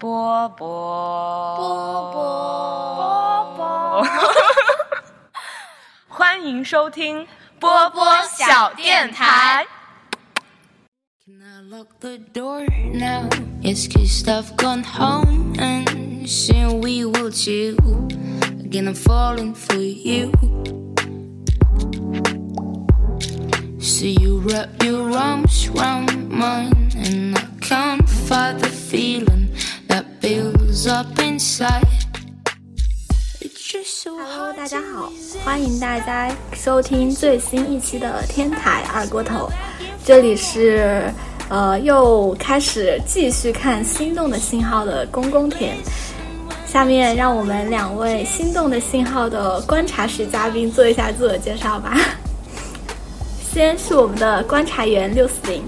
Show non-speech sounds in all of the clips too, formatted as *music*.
波波波波波，欢迎收听波波小电台。 Can *laughs* I lock the door now? Yes, cause I've gone home and soon we will chill. Again, I'm falling for you. So you wrap your arms round mine, and I can't fight the feeling Hello，hard 大家好.欢迎大家收听最新一期的天台二锅头，这里是呃又开始继续看心动的信号的公公田。下面让我们两位心动的信号的观察室嘉宾做一下自我介绍吧。先是我们的观察员六四零，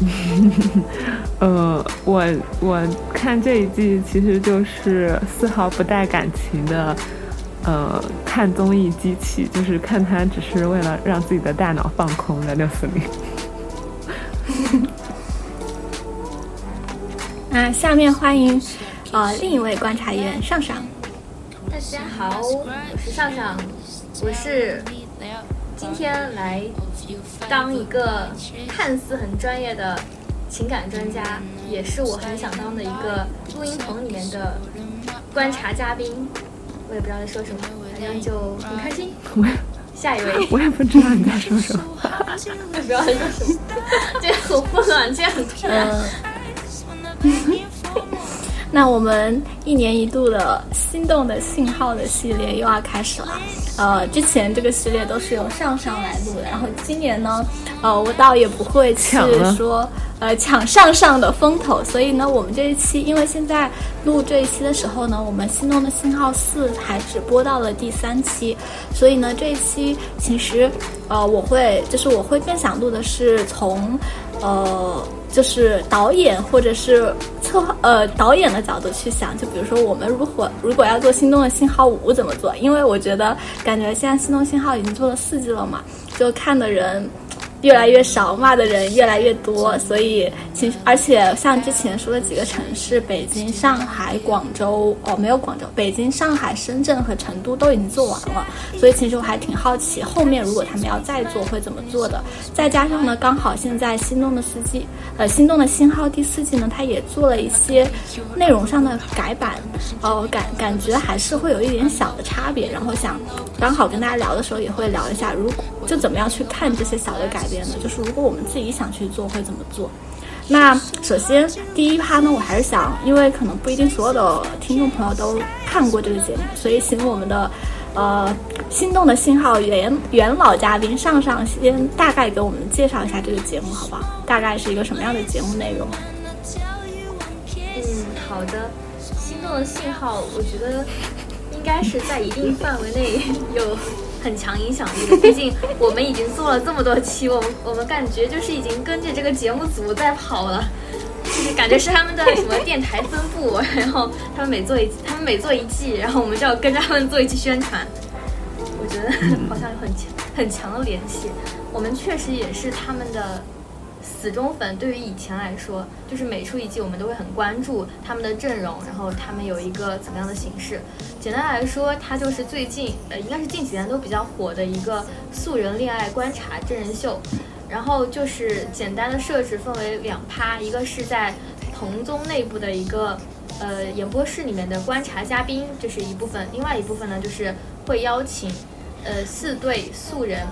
*laughs* 呃，我我看这一季其实就是丝毫不带感情的，呃，看综艺机器，就是看它只是为了让自己的大脑放空的六四零。*laughs* 那下面欢迎呃另一位观察员上上。大家好，我是上上，我是今天来当一个看似很专业的情感专家，也是我很想当的一个录音棚里面的观察嘉宾。我也不知道在说什么，反正就很开心。我也下一位，*laughs* 我也不知道你在说什么。*laughs* 我也不知道在说什么，这个很混乱，这样很突然。嗯，*laughs* 那我们一年一度的心动的信号的系列又要开始了。呃，之前这个系列都是由上上来录的，然后今年呢，呃，我倒也不会去说呃抢上上的风头，所以呢，我们这一期因为现在录这一期的时候呢，我们心动的信号四还只播到了第三期，所以呢，这一期其实呃我会就是我会更想录的是从呃。就是导演或者是策划呃导演的角度去想，就比如说我们如果如果要做《心动的信号五》怎么做？因为我觉得感觉现在《心动信号》已经做了四季了嘛，就看的人越来越少，骂的人越来越多，所以其实而且像之前说的几个城市，北京、上海、广州哦没有广州，北京、上海、深圳和成都都已经做完了，所以其实我还挺好奇后面如果他们要再做会怎么做的。再加上呢，刚好现在《心动的四季》呃，《心动的信号》第四季呢，它也做了一些内容上的改版，呃，感感觉还是会有一点小的差别。然后想刚好跟大家聊的时候也会聊一下，如就怎么样去看这些小的改变的？就是如果我们自己想去做会怎么做？那首先第一趴呢，我还是想，因为可能不一定所有的听众朋友都看过这个节目，所以请我们的呃心动的信号元元老嘉宾上上先大概给我们介绍一下这个节目，好不好？大概是一个什么样的节目内容？嗯，好的。心动的信号，我觉得应该是在一定范围内有很强影响力的。毕竟我们已经做了这么多期，我们我们感觉就是已经跟着这个节目组在跑了，就是感觉是他们的什么电台分部，*laughs* 然后他们每做一他们每做一季，然后我们就要跟着他们做一期宣传。我觉得好像有很强很强的联系。我们确实也是他们的死忠粉。对于以前来说，就是每出一季我们都会很关注他们的阵容，然后他们有一个怎么样的形式。简单来说，它就是最近呃，应该是近几年都比较火的一个素人恋爱观察真人秀。然后就是简单的设置分为两趴，一个是在彭综内部的一个呃演播室里面的观察嘉宾，这是一部分；另外一部分呢，就是会邀请呃四对素人，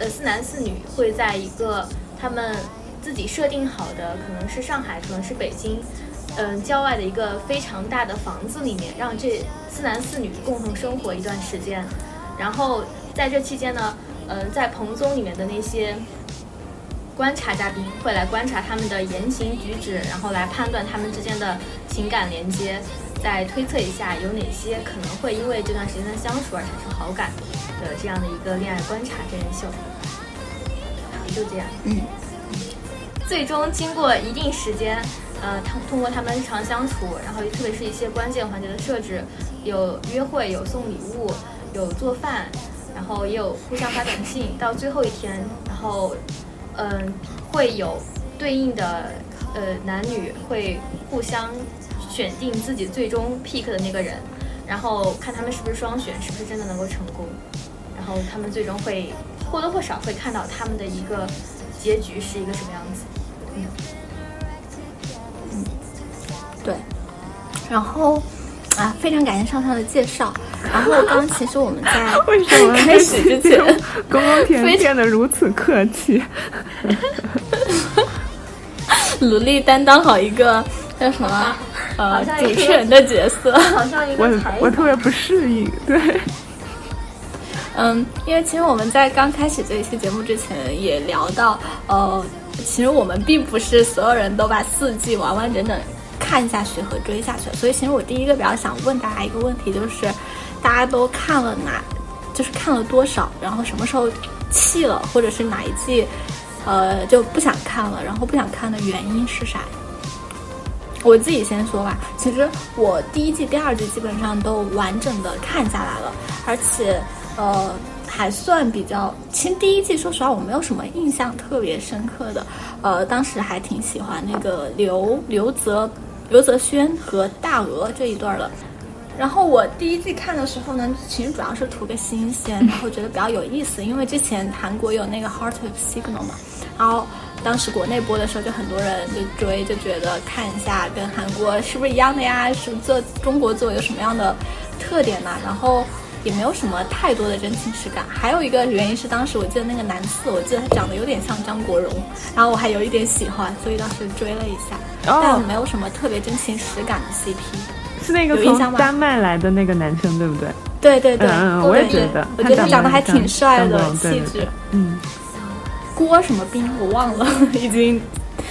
呃四男四女会在一个他们 *laughs* 自己设定好的，可能是上海，可能是北京，嗯、郊外的一个非常大的房子里面，让这四男四女共同生活一段时间。然后在这期间呢，嗯、在彭综里面的那些观察嘉宾会来观察他们的言行举止，然后来判断他们之间的情感连接，再推测一下有哪些可能会因为这段时间的相处而产生好感的这样的一个恋爱观察真人秀。好，就这样。嗯。最终经过一定时间，呃，通通过他们日常相处，然后特别是一些关键环节的设置，有约会，有送礼物，有做饭，然后也有互相发短信，到最后一天，然后，嗯、会有对应的呃男女会互相选定自己最终 pick 的那个人，然后看他们是不是双选，是不是真的能够成功，然后他们最终会或多或少会看到他们的一个结局是一个什么样子。对，然后啊，非常感谢上上的介绍。然后刚刚其实我们在 *laughs* 为什么开始之前，公公田变得如此客气？*laughs* 努力担当好一个叫什么呃主持人的角色，好像一个我我特别不适应，对。嗯，因为其实我们在刚开始这一期节目之前也聊到，呃，其实我们并不是所有人都把四季完完整整看下去和追下去，所以其实我第一个比较想问大家一个问题，就是大家都看了哪，就是看了多少，然后什么时候弃了，或者是哪一季，呃，就不想看了，然后不想看的原因是啥？我自己先说吧，其实我第一季、第二季基本上都完整的看下来了，而且。呃，还算比较。其实第一季，说实话，我没有什么印象特别深刻的。呃，当时还挺喜欢那个刘刘泽刘泽轩和大鹅这一对儿的。然后我第一季看的时候呢，其实主要是图个新鲜，然后觉得比较有意思。因为之前韩国有那个《Heart of Signal》嘛，然后当时国内播的时候，就很多人就追，就觉得看一下跟韩国是不是一样的呀？是做中国做有什么样的特点呢？然后。也没有什么太多的真情实感，还有一个原因是当时我记得那个男四，我记得他长得有点像张国荣，然后我还有一点喜欢，所以当时追了一下，但没有什么特别真情实感的 CP。是那个从丹麦来的那个男生，对不对？对对对，嗯，我也觉得，我觉得他长得还挺帅的，气质。嗯，郭什么斌我忘了，*laughs* 已经。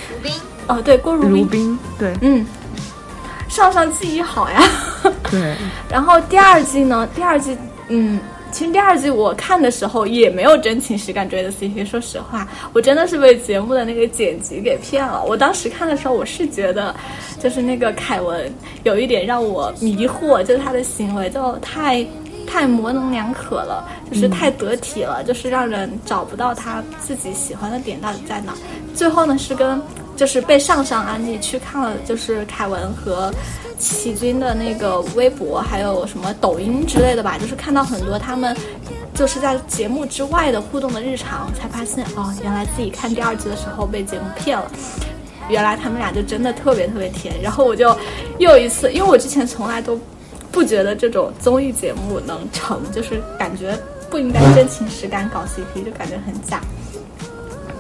如斌。哦，对，郭如如冰，对，嗯。上上记忆好呀，*laughs* 对。然后第二季呢？第二季，嗯，其实第二季我看的时候也没有真情实感追的 CP。说实话，我真的是被节目的那个剪辑给骗了。我当时看的时候，我是觉得，就是那个凯文有一点让我迷惑，就是他的行为就太太模棱两可了，就是太得体了，就是让人找不到他自己喜欢的点到底在哪。最后呢，是跟。就是被上上安利去看了，就是凯文和齐军的那个微博，还有什么抖音之类的吧。就是看到很多他们就是在节目之外的互动的日常，才发现哦，原来自己看第二季的时候被节目骗了。原来他们俩就真的特别特别甜。然后我就又一次，因为我之前从来都不觉得这种综艺节目能成，就是感觉不应该真情实感搞 CP，就感觉很假。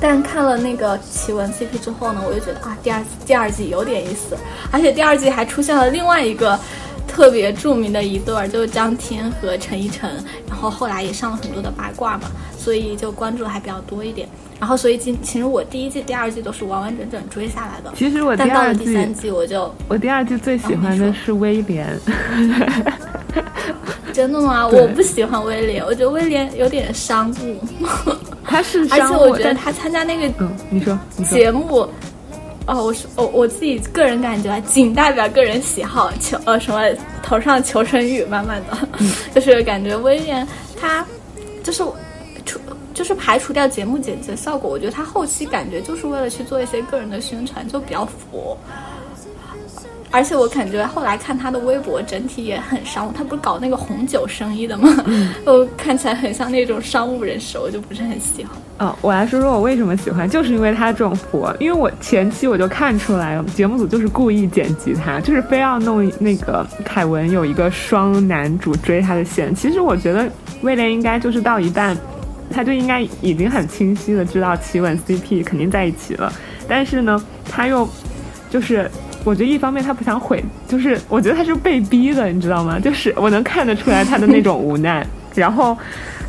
但看了那个奇闻 CP 之后呢，我就觉得啊，第二第二季有点意思，而且第二季还出现了另外一个特别著名的一对儿，就是张天和陈依晨，然后后来也上了很多的八卦嘛，所以就关注还比较多一点。然后所以今其实我第一季、第二季都是完完整整追下来的。其实我第二季、第三季我就我第二季最喜欢的是威廉。*laughs* 真的吗？我不喜欢威廉，我觉得威廉有点商务。他是，而且我觉得他参加那个嗯，你说节目，哦，我是我我自己个人感觉，仅代表个人喜好，求呃什么头上求生欲满满的，*laughs* 就是感觉威廉他就是除就是排除掉节目剪辑效果，我觉得他后期感觉就是为了去做一些个人的宣传，就比较佛。而且我感觉后来看他的微博，整体也很商务。他不是搞那个红酒生意的吗？*laughs* 都看起来很像那种商务人士，我就不是很喜欢。嗯，我来说说我为什么喜欢，就是因为他这种佛。因为我前期我就看出来了，节目组就是故意剪辑他，就是非要弄那个凯文有一个双男主追他的线。其实我觉得威廉应该就是到一半，他就应该已经很清晰的知道奇吻 CP 肯定在一起了，但是呢，他又就是。我觉得一方面他不想毁，就是我觉得他是被逼的，你知道吗？就是我能看得出来他的那种无奈。*laughs* 然后，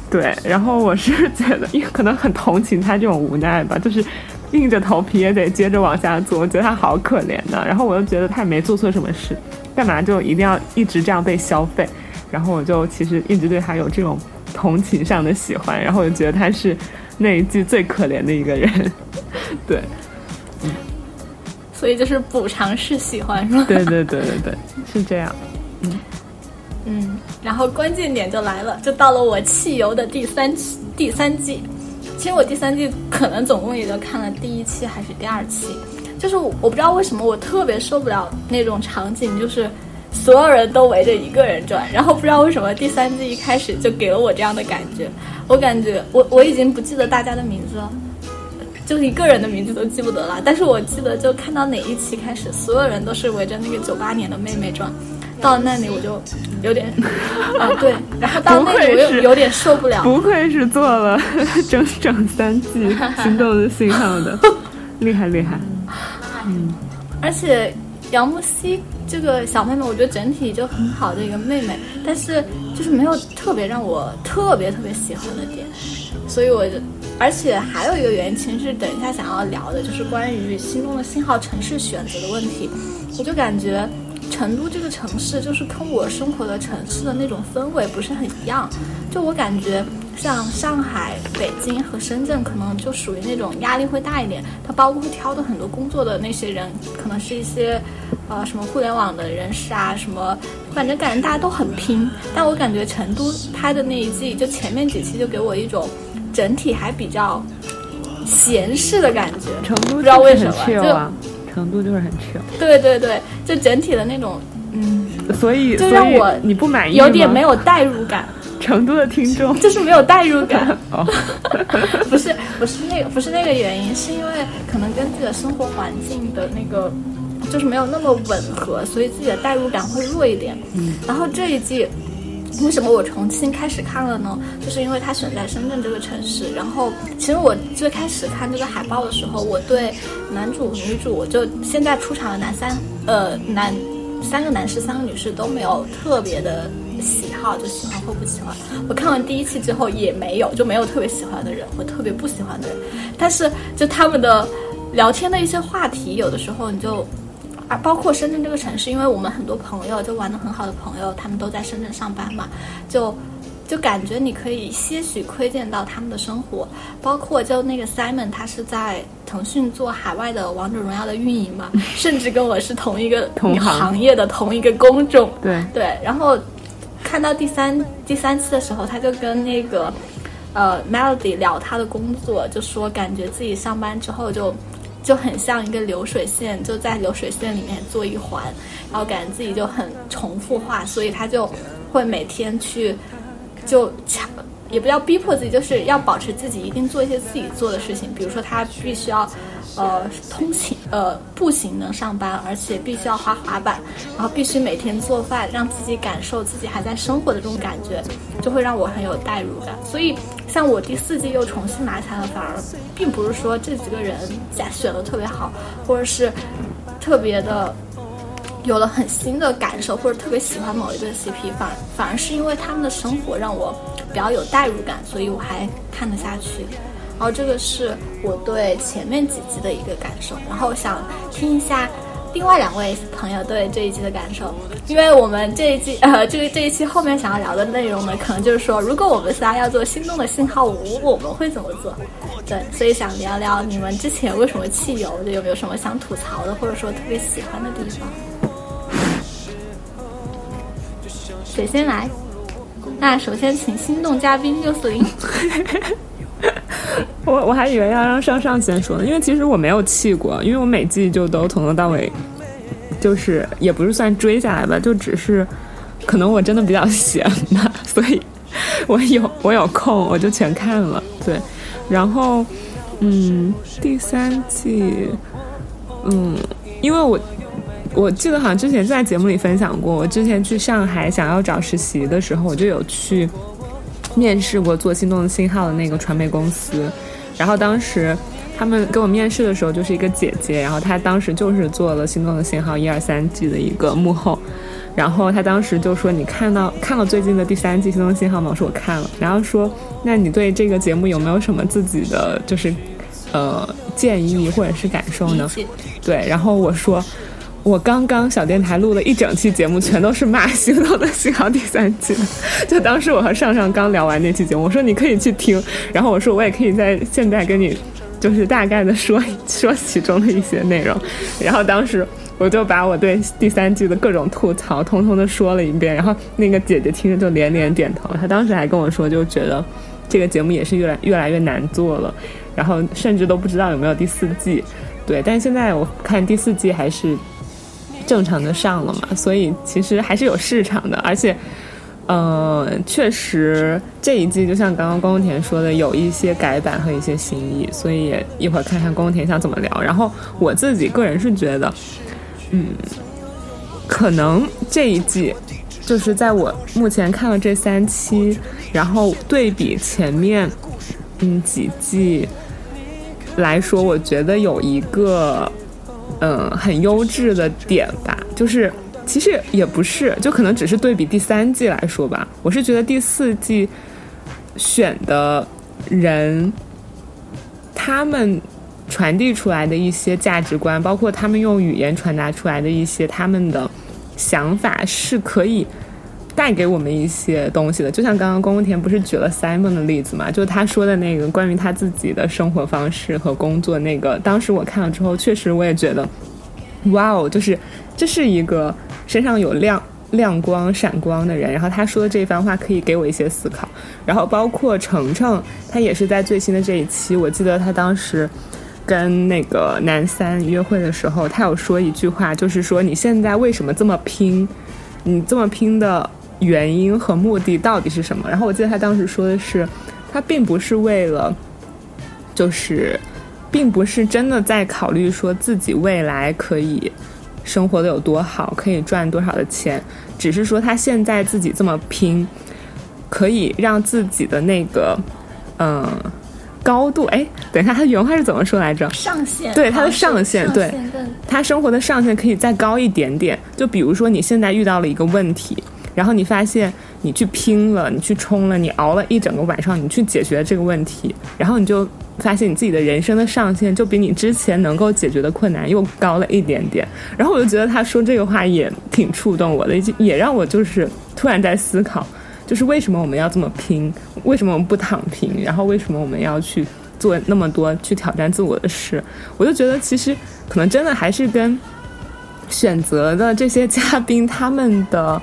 对，然后我是觉得，因为可能很同情他这种无奈吧，就是硬着头皮也得接着往下做。我觉得他好可怜的。然后我又觉得他也没做错什么事，干嘛就一定要一直这样被消费？然后我就其实一直对他有这种同情上的喜欢。然后我就觉得他是那一季最可怜的一个人。*laughs* 对。嗯所以就是补偿式喜欢是吗？*laughs* 对对对对对，是这样。嗯嗯，然后关键点就来了，就到了我汽油的第三期第三季。其实我第三季可能总共也就看了第一期还是第二期。就是我不知道为什么我特别受不了那种场景，就是所有人都围着一个人转，然后不知道为什么第三季一开始就给了我这样的感觉，我感觉我我已经不记得大家的名字了。就一个人的名字都记不得了，但是我记得就看到哪一期开始，所有人都是围着那个九八年的妹妹转，到那里我就有点，*laughs* 啊对，然后到那里我又有点受不了。不愧是做了整整三季《心动的信号》的，*laughs* 厉害厉害。嗯，而且杨木希这个小妹妹，我觉得整体就很好的一个妹妹，但是就是没有特别让我特别特别喜欢的点，所以我就。而且还有一个原因，其实是等一下想要聊的，就是关于心动的信号城市选择的问题。我就感觉成都这个城市，就是跟我生活的城市的那种氛围不是很一样。就我感觉，像上海、北京和深圳，可能就属于那种压力会大一点。他包括会挑的很多工作的那些人，可能是一些呃什么互联网的人士啊，什么，反正感觉大家都很拼。但我感觉成都拍的那一季，就前面几期就给我一种。整体还比较闲适的感觉，成都不知道为什么就成都就是很 chill。对对对，就整体的那种，嗯，所以就让我你不满意，有点没有代入感。成都的听众 *laughs* 就是没有代入感，*laughs* 哦，*laughs* 不是不是那个不是那个原因，是因为可能跟自己的生活环境的那个就是没有那么吻合，所以自己的代入感会弱一点。嗯，然后这一季。为什么我重新开始看了呢？就是因为它选在深圳这个城市。然后，其实我最开始看这个海报的时候，我对男主、女主，我就现在出场的男三，呃，男三个男士、三个女士都没有特别的喜好，就喜欢或不喜欢。我看完第一期之后也没有，就没有特别喜欢的人或特别不喜欢的人。但是，就他们的聊天的一些话题，有的时候你就。啊，包括深圳这个城市，因为我们很多朋友就玩的很好的朋友，他们都在深圳上班嘛，就就感觉你可以些许窥见到他们的生活。包括就那个 Simon，他是在腾讯做海外的王者荣耀的运营嘛，*laughs* 甚至跟我是同一个 *laughs* 同行业的同一个工种。对对，然后看到第三第三期的时候，他就跟那个呃 Melody 聊他的工作，就说感觉自己上班之后就。就很像一个流水线，就在流水线里面做一环，然后感觉自己就很重复化，所以他就会每天去就强，也不要逼迫自己，就是要保持自己一定做一些自己做的事情，比如说他必须要。呃，通勤呃步行能上班，而且必须要滑滑板，然后必须每天做饭，让自己感受自己还在生活的这种感觉，就会让我很有代入感。所以，像我第四季又重新拿起来了，反而并不是说这几个人选选的特别好，或者是特别的有了很新的感受，或者特别喜欢某一对 CP，反反而是因为他们的生活让我比较有代入感，所以我还看得下去。然后这个是我对前面几集的一个感受，然后想听一下另外两位朋友对这一季的感受，因为我们这一季呃这个这一期后面想要聊的内容呢，可能就是说如果我们仨要做心动的信号五，我们会怎么做？对，所以想聊聊你们之前为什么弃游，有没有什么想吐槽的，或者说特别喜欢的地方？谁先来？那首先请心动嘉宾六四零。*laughs* 我我还以为要让上上先说呢，因为其实我没有弃过，因为我每季就都从头到尾，就是也不是算追下来吧，就只是可能我真的比较闲吧，所以我有我有空我就全看了，对，然后嗯第三季嗯因为我我记得好像之前在节目里分享过，我之前去上海想要找实习的时候，我就有去。面试过做心动的信号的那个传媒公司，然后当时他们给我面试的时候就是一个姐姐，然后她当时就是做了心动的信号一二三季的一个幕后，然后她当时就说：“你看到看了最近的第三季心动的信号吗？”我说：“我看了。”然后说：“那你对这个节目有没有什么自己的就是呃建议或者是感受呢？”对，然后我说。我刚刚小电台录了一整期节目，全都是骂《星动的信号》第三季。就当时我和上上刚聊完那期节目，我说你可以去听，然后我说我也可以在现在跟你，就是大概的说说其中的一些内容。然后当时我就把我对第三季的各种吐槽通通的说了一遍，然后那个姐姐听着就连连点头。她当时还跟我说，就觉得这个节目也是越来越来越难做了，然后甚至都不知道有没有第四季。对，但现在我看第四季还是正常的上了嘛，所以其实还是有市场的，而且。呃，确实这一季就像刚刚宫田说的，有一些改版和一些新意，所以一会儿看看宫田想怎么聊。然后我自己个人是觉得，嗯，可能这一季就是在我目前看了这三期，然后对比前面嗯几季来说，我觉得有一个嗯很优质的点吧，就是。其实也不是，就可能只是对比第三季来说吧。我是觉得第四季选的人，他们传递出来的一些价值观，包括他们用语言传达出来的一些他们的想法，是可以带给我们一些东西的。就像刚刚宫田不是举了 Simon 的例子嘛，就他说的那个关于他自己的生活方式和工作那个，当时我看了之后，确实我也觉得，哇哦，就是这是一个。身上有亮亮光、闪光的人，然后他说的这番话可以给我一些思考。然后包括程程，他也是在最新的这一期，我记得他当时跟那个男三约会的时候，他有说一句话，就是说你现在为什么这么拼？你这么拼的原因和目的到底是什么？然后我记得他当时说的是，他并不是为了，就是，并不是真的在考虑说自己未来可以。生活的有多好，可以赚多少的钱，只是说他现在自己这么拼，可以让自己的那个，嗯，高度，哎，等一下，他原话是怎么说来着？上限，对他的上限，对，他生活的上限可以再高一点点。就比如说你现在遇到了一个问题，然后你发现你去拼了，你去冲了，你熬了一整个晚上，你去解决这个问题，然后你就。发现你自己的人生的上限就比你之前能够解决的困难又高了一点点，然后我就觉得他说这个话也挺触动我的，也让我就是突然在思考，就是为什么我们要这么拼，为什么我们不躺平，然后为什么我们要去做那么多去挑战自我的事？我就觉得其实可能真的还是跟选择的这些嘉宾他们的。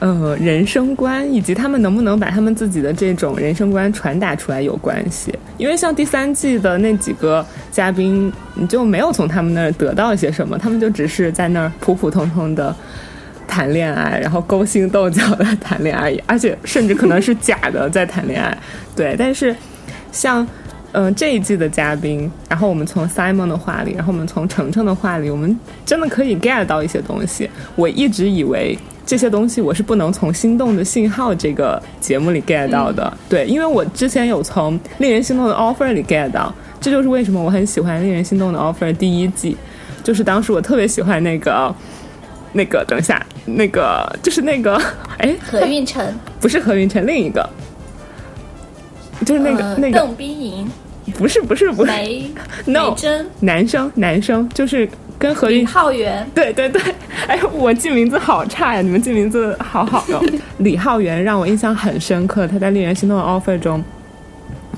呃，人生观以及他们能不能把他们自己的这种人生观传达出来有关系。因为像第三季的那几个嘉宾，你就没有从他们那儿得到一些什么，他们就只是在那儿普普通通的谈恋爱，然后勾心斗角的谈恋爱，而且甚至可能是假的在谈恋爱。对，但是像嗯这一季的嘉宾，然后我们从 Simon 的话里，然后我们从程程的话里，我们真的可以 get 到一些东西。我一直以为。这些东西我是不能从《心动的信号》这个节目里 get 到的，对，因为我之前有从《令人心动的 offer》里 get 到，这就是为什么我很喜欢《令人心动的 offer》第一季，就是当时我特别喜欢那个，那个，等一下，那个就是那个，*laughs* 哎，何运晨，*laughs* 不是何运晨，另一个，就是那个那个。邓冰莹，不是不是不是，梅，*laughs* no，男生男生就是。跟何李浩源，对对对，哎，我记名字好差呀，你们记名字好好哟。*laughs* 李浩源让我印象很深刻，他在《令人心动的 offer》中，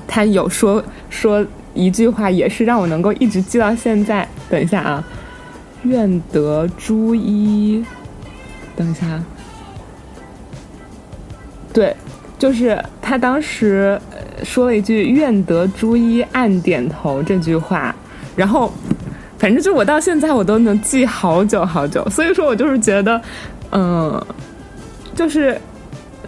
他有说说一句话，也是让我能够一直记到现在。等一下啊，愿得朱衣，等一下，对，就是他当时说了一句“愿得朱衣暗点头”这句话，然后。反正就我到现在我都能记好久好久，所以说我就是觉得，嗯，就是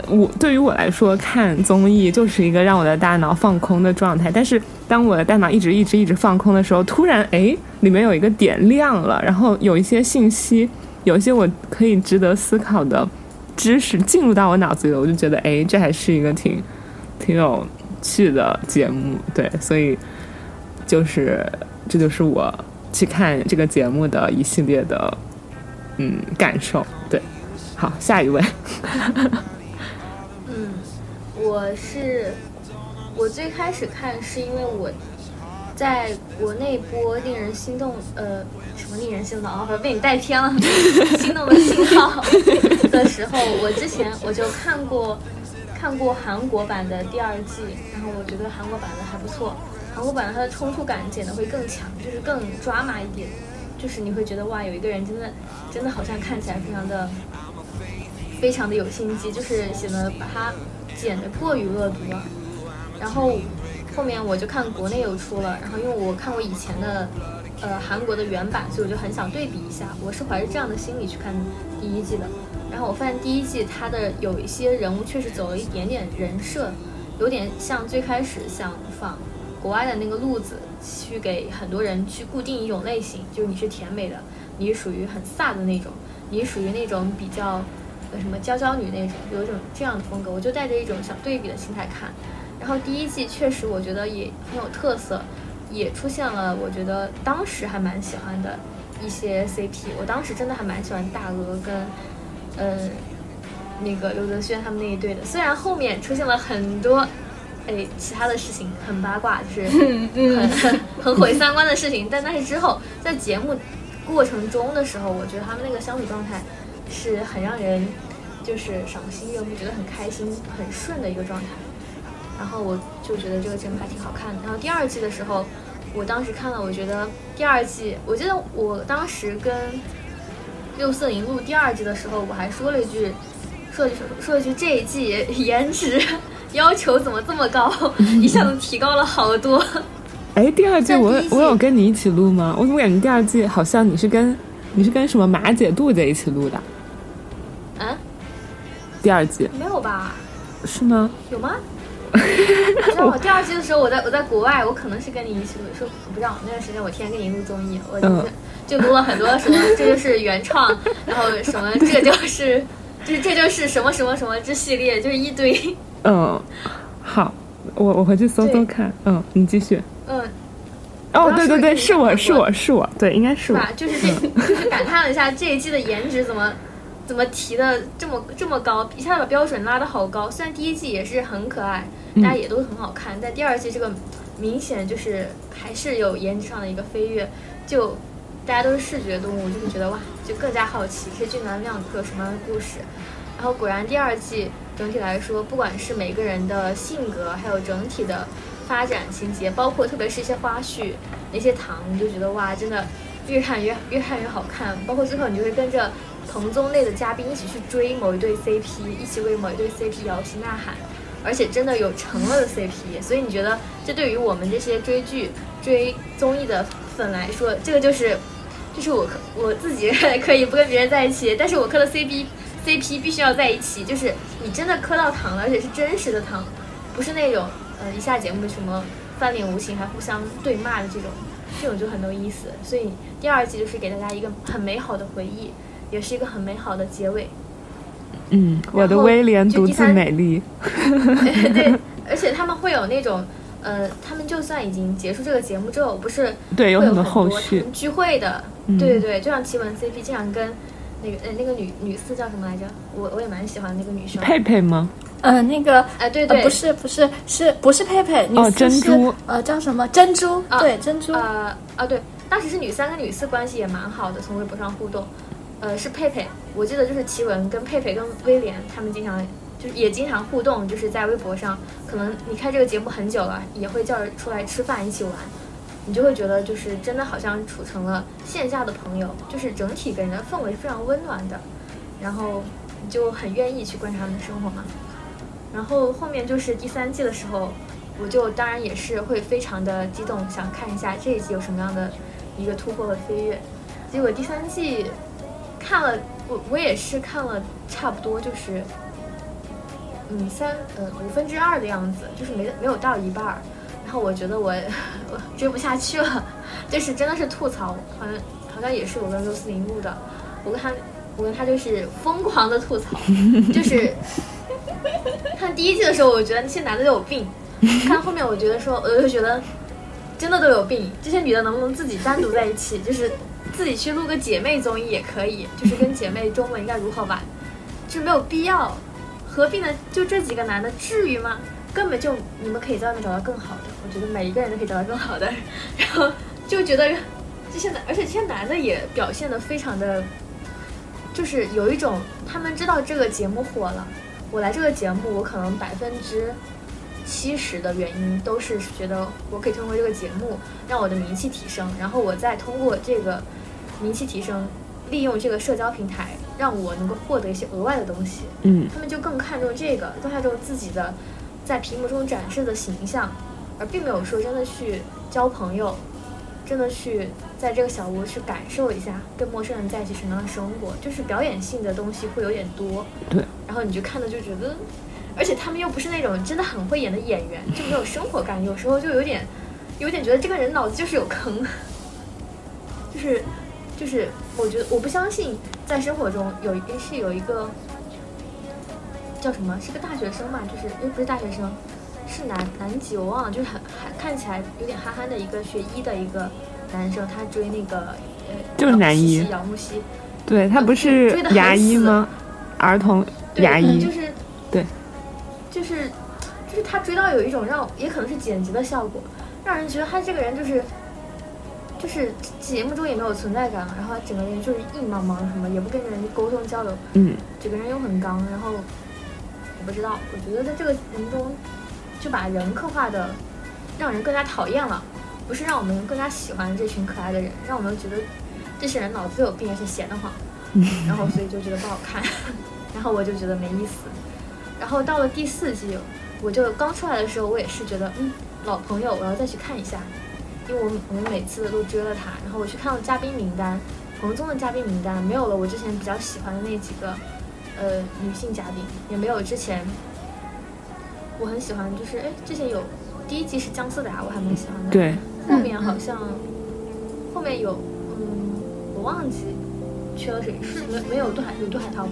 我对于我来说看综艺就是一个让我的大脑放空的状态。但是当我的大脑一直一直一直放空的时候，突然哎里面有一个点亮了，然后有一些信息，有一些我可以值得思考的知识进入到我脑子里，我就觉得哎这还是一个挺挺有趣的节目。对，所以就是这就是我。去看这个节目的一系列的嗯感受，对，好，下一位。*laughs* 嗯，我是我最开始看是因为我在国内播令人心动呃什么令人心动啊，被你带偏了，*laughs* 心动的信号的时候，我之前我就看过看过韩国版的第二季，然后我觉得韩国版的还不错。韩国版它的冲突感剪得会更强，就是更抓马一点，就是你会觉得哇，有一个人真的真的好像看起来非常的非常的有心机，就是显得把它剪得过于恶毒了。然后后面我就看国内有出了，然后因为我看过以前的呃韩国的原版，所以我就很想对比一下。我是怀着这样的心理去看第一季的。然后我发现第一季它的有一些人物确实走了一点点人设，有点像最开始想仿国外的那个路子，去给很多人去固定一种类型，就是你是甜美的，你属于很飒的那种，你属于那种比较呃什么娇娇女那种，有一种这样的风格，我就带着一种想对比的心态看。然后第一季确实我觉得也很有特色，也出现了我觉得当时还蛮喜欢的一些 CP，我当时真的还蛮喜欢大鹅跟嗯那个刘泽轩他们那一对的，虽然后面出现了很多哎其他的事情很八卦，就是 *laughs* 很很很毁三观的事情，但但是之后在节目过程中的时候，我觉得他们那个相处状态是很让人就是赏心悦目，觉得很开心、很顺的一个状态。然后我就觉得这个节目还挺好看的。然后第二季的时候，我当时看了，我觉得第二季，我记得我当时跟六色银录第二季的时候，我还说了一句，说了一句说了一句这一季 *laughs* 颜值要求怎么这么高，*laughs* 一下子提高了好多。哎，第二季我我有跟你一起录吗？我怎么感觉第二季好像你是跟你是跟什么马姐、杜姐一起录的？嗯，第二季没有吧？是吗？有吗？不知道，第二季的时候我在我在国外，我可能是跟你一起录，说我不知道那段时间我天天跟你录综艺，我就、嗯就录了很多什么这就是原创，*laughs* 然后什么这就是这这就是什么什么什么这系列，就是一堆嗯，好，我我回去搜搜看。嗯，你继续。嗯哦，对对对，是我是我是我，对，应该是我。是吧？就是这 *laughs* 就是感叹了一下这一季的颜值怎么。怎么提的这么这么高，一下子把标准拉的好高。虽然第一季也是很可爱，嗯大家也都很好看，但第二季这个明显就是还是有颜值上的一个飞跃。就大家都是视觉动物，就会觉得哇，就更加好奇这俊男靓女会有什么样的故事。然后果然第二季整体来说，不管是每个人的性格，还有整体的发展情节，包括特别是一些花絮那些糖，你就觉得哇，真的越看越越看越好看。包括最后你就会跟着同宗类的嘉宾一起去追某一对 CP，一起为某一对 CP 摇旗呐喊，而且真的有成了的 CP，所以你觉得这对于我们这些追剧、追综艺的粉来说，这个就是就是我我自己 *laughs* 可以不跟别人在一起，但是我磕的 CP CP 必须要在一起，就是你真的磕到糖了，而且是真实的糖，不是那种呃一下节目什么翻脸无情还互相对骂的这种，这种就很有意思。所以第二季就是给大家一个很美好的回忆，也是一个很美好的结尾。嗯，我的威廉独自美丽。*laughs* 对，而且他们会有那种。呃，他们就算已经结束这个节目之后，不是对，有很多后续。聚会的，嗯对对对，就像奇闻 CP 经常跟那个呃那个女女四叫什么来着？我我也蛮喜欢那个女生。佩佩吗？呃，那个哎，对对，呃不是不是是不是佩佩？女哦四是珍珠呃叫什么珍珠？啊对珍珠。呃啊对，当时是女三跟女四关系也蛮好的，从微博上互动。呃，是佩佩，我记得就是奇文跟佩佩跟威廉他们经常就是也经常互动，就是在微博上，可能你开这个节目很久了，也会叫着出来吃饭一起玩，你就会觉得就是真的好像处成了线下的朋友，就是整体给人的氛围非常温暖的，然后你就很愿意去观察他们的生活嘛。然后后面就是第三季的时候，我就当然也是会非常的激动，想看一下这一季有什么样的一个突破和飞跃。结果第三季看了，我我也是看了差不多就是，嗯三呃五分之二的样子，就是没没有到一半儿。然后我觉得我我 *laughs* 追不下去了，就是真的是吐槽，好像好像也是我跟六四零录的，我跟他我跟他就是疯狂的吐槽，就是 *laughs* 看第一季的时候，我觉得那些男的都有病，看后面我觉得说，我就觉得真的都有病，这些女的能不能自己单独在一起，就是自己去录个姐妹综艺也可以，就是跟姐妹中文应该如何玩，就是没有必要合并的就这几个男的，至于吗？根本就你们可以在外面找到更好的，我觉得每一个人都可以找到更好的，然后就觉得这些男，而且这些男的也表现得非常的，就是有一种他们知道这个节目火了，我来这个节目，我可能百分之七十的原因都是觉得我可以通过这个节目让我的名气提升，然后我再通过这个名气提升，利用这个社交平台让我能够获得一些额外的东西。嗯他们就更看重这个，更看重自己的在屏幕中展示的形象，而并没有说真的去交朋友，真的去在这个小屋去感受一下跟陌生人在一起什么样的生活，就是表演性的东西会有点多。对，然后你就看的就觉得，而且他们又不是那种真的很会演的演员，就没有生活感，有时候就有点有点觉得这个人脑子就是有坑，就是就是我觉得我不相信在生活中有一是有一个叫什么？是个大学生吧，就是又不是大学生。是男男几我忘了，就是很还看起来有点憨憨的一个学医的一个男生，他追那个呃，就是男一。姚木西，对他不是牙医吗？儿童牙医，就是对，就是就是他追到有一种让也可能是剪辑的效果，让人觉得他这个人就是就是节目中也没有存在感了，然后他整个人就是硬邦邦什么，也不跟人沟通交流，嗯，整个人又很刚，然后我不知道，我觉得在这个人中就把人刻画的让人更加讨厌了，不是让我们更加喜欢这群可爱的人，让我们觉得这些人脑子有病，而且闲得慌，*laughs* 然后所以就觉得不好看，*laughs* 然后我就觉得没意思。然后到了第四季，我就刚出来的时候，我也是觉得，嗯，老朋友，我要再去看一下，因为我们我们每次都追了他，然后我去看了嘉宾名单，彭宗的嘉宾名单没有了我之前比较喜欢的那几个，呃，女性嘉宾，也没有之前我很喜欢，就是哎，之前有第一季是姜思达，我还蛮喜欢的，，对，后面好像后面有，嗯，我忘记缺了谁，是没没有杜海有杜海涛吧？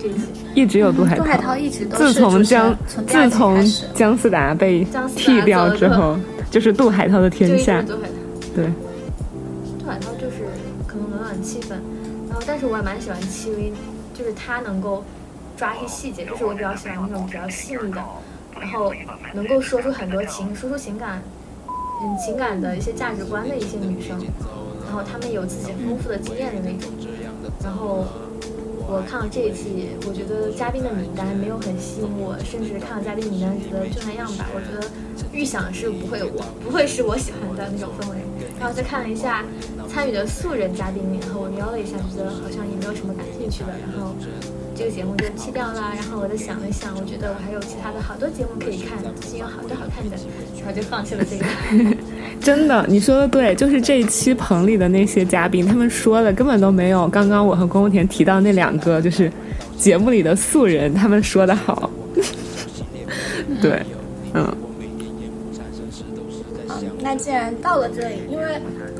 这一季一直有杜海涛。杜海涛一直都是自从姜自从姜思达被剃掉之后，就是杜海涛的天，下。杜海涛。对，杜海涛就是可能暖暖气氛，然后但是我也蛮喜欢戚薇，就是他能够抓一些细节，就是我比较喜欢那种比较细腻的，然后能够说出很多情，说出情感，嗯，情感的一些价值观的一些女生，然后她们有自己丰富的经验的那种，然后。我看了这一季，我觉得嘉宾的名单没有很吸引我，甚至看了嘉宾名单觉得就那样吧。我觉得预想是不会我不会是我喜欢的那种氛围。然后再看了一下参与的素人嘉宾，然后我瞄了一下，觉得好像也没有什么感兴趣的，然后这个节目就弃掉啦。然后我再想了想，我觉得我还有其他的好多节目可以看，最近有好多好看的，然后就放弃了这个。真的，你说的对，就是这一期棚里的那些嘉宾，他们说的根本都没有刚刚我和宫田提到那两个就是节目里的素人他们说的好。*laughs* 对，嗯，嗯，那既然到了这里，因为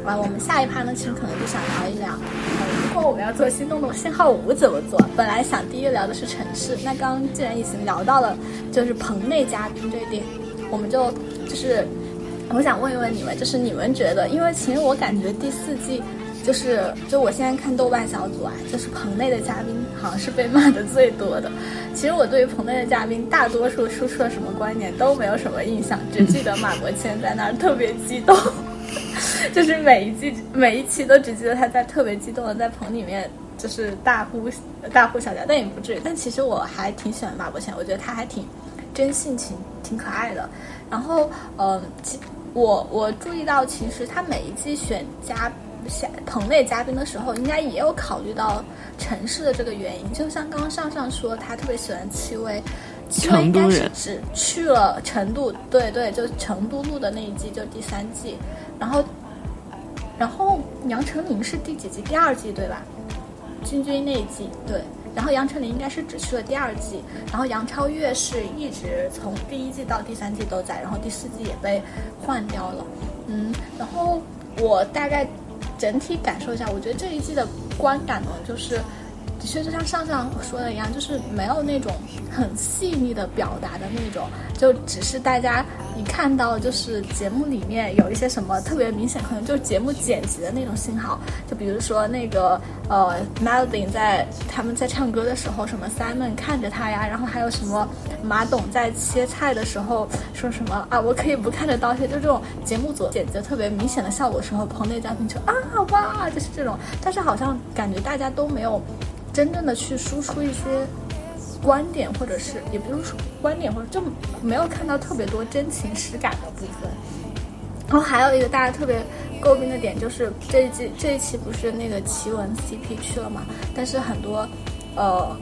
啊，我们下一趴呢，其实可能就想聊一聊，呃，如果我们要做心动的信号五怎么做？本来想第一个聊的是城市，那刚既然已经聊到了就是棚内嘉宾这一点，我们就就是我想问一问你们，就是你们觉得，因为其实我感觉第四季。就是，就我现在看豆瓣小组啊，就是棚内的嘉宾好像是被骂的最多的。其实我对于棚内的嘉宾，大多数输出了什么观点都没有什么印象，只记得马伯骞在那儿特别激动，*laughs* 就是每一季每一期都只记得他在特别激动的在棚里面就是大呼大呼小叫，但也不至于。但其实我还挺喜欢马伯骞，我觉得他还挺真性情，挺可爱的。然后，呃，其我我注意到，其实他每一季选嘉。下棚内嘉宾的时候，应该也有考虑到城市的这个原因。就像刚刚上上说，他特别喜欢戚薇，戚薇应该是只去了成都，对对，就成都录的那一季，就第三季。然后，然后杨丞琳是第几季？第二季对吧？君君那一季对。然后杨丞琳应该是只去了第二季，然后杨超越是一直从第一季到第三季都在，然后第四季也被换掉了。嗯，然后我大概。整体感受一下，我觉得这一季的观感呢，就是的确就像上上说的一样，就是没有那种很细腻的表达的那种，就只是大家一看到就是节目里面有一些什么特别明显，可能就是节目剪辑的那种信号，就比如说那个呃 Melody 在他们在唱歌的时候，什么 Simon 看着他呀，然后还有什么马董在切菜的时候说什么啊，我可以不看着刀切，就这种节目组剪辑特别明显的效果时候，棚内嘉宾就啊哇，就是这种，但是好像感觉大家都没有真正的去输出一些观点，或者是也不是说观点，或者就没有看到特别多真情实感的部分。然后还有一个大家特别诟病的点就是这一季这一期不是那个奇闻 CP 去了嘛？但是很多呃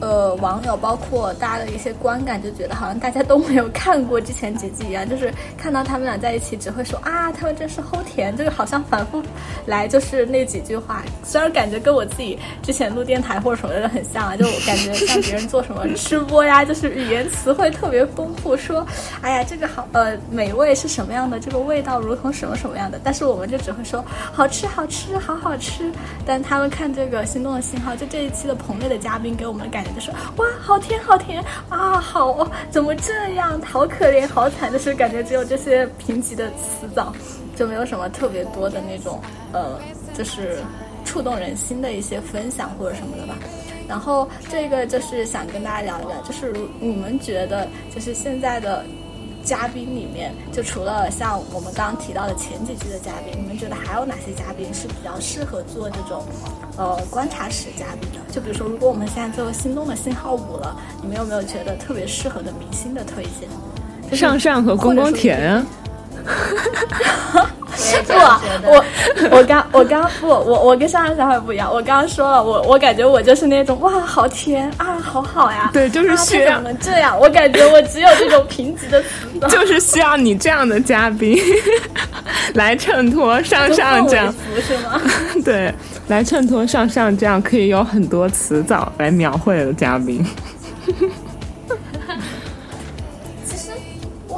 呃，网友包括大家的一些观感，就觉得好像大家都没有看过之前几季一样，就是看到他们俩在一起，只会说啊，他们真是齁甜，就是好像反复来就是那几句话。虽然感觉跟我自己之前录电台或者什么的很像啊，就我感觉像别人做什么吃播呀，就是语言词汇特别丰富，说哎呀这个好呃美味是什么样的，这个味道如同什么什么样的，但是我们就只会说好吃好吃好好吃。但他们看这个心动的信号，就这一期的棚内的嘉宾给我们的感就是哇好甜好甜啊好怎么这样好可怜好惨，就是感觉只有这些贫瘠的词藻，就没有什么特别多的那种呃就是触动人心的一些分享或者什么的吧。然后这个就是想跟大家聊一聊，就是你们觉得就是现在的。嘉宾里面，就除了像我们刚刚提到的前几期的嘉宾，你们觉得还有哪些嘉宾是比较适合做这种，呃，观察室嘉宾的？就比如说，如果我们现在做心动的信号五了，你们有没有觉得特别适合的明星的推荐？上上和宫光田啊。*laughs* 不，我我刚我刚不我我跟上上小孩不一样，我刚刚说了，我我感觉我就是那种哇，好甜啊，好好呀，对，就是需要这样，我感觉我只有这种贫瘠的词，*laughs* 就是需要你这样的嘉宾来衬托上上这样，是吗？*laughs* 对，来衬托上上这样可以有很多词藻来描绘的嘉宾。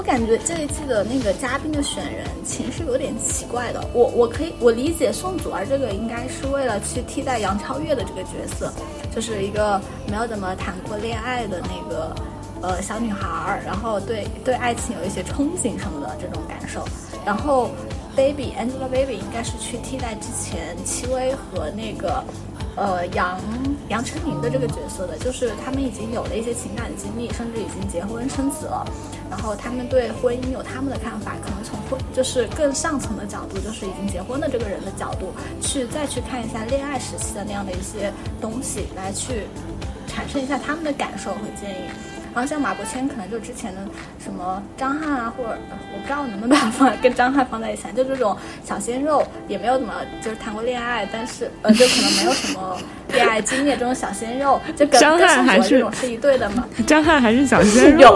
感觉这一季的那个嘉宾的选人其实是有点奇怪的。我我可以我理解宋祖儿这个应该是为了去替代杨超越的这个角色，就是一个没有怎么谈过恋爱的那个呃小女孩儿，然后对对爱情有一些憧憬什么的这种感受。然后 Baby Angelababy 应该是去替代之前戚薇和那个呃杨杨丞琳的这个角色的，就是他们已经有了一些情感经历，甚至已经结婚生子了。然后他们对婚姻有他们的看法，可能从婚就是更上层的角度，就是已经结婚的这个人的角度，去再去看一下恋爱时期的那样的一些东西，来去产生一下他们的感受和建议。然后像马伯骞，可能就之前的什么张翰啊，或者我不知道能不能把它放跟张翰放在一起，就这种小鲜肉，也没有怎么就是谈过恋爱，但是呃，就可能没有什么恋爱经验这种小鲜肉，就跟 *laughs* 张翰还是这种是一对的嘛？*laughs* 张翰还是小鲜 *laughs* 肉。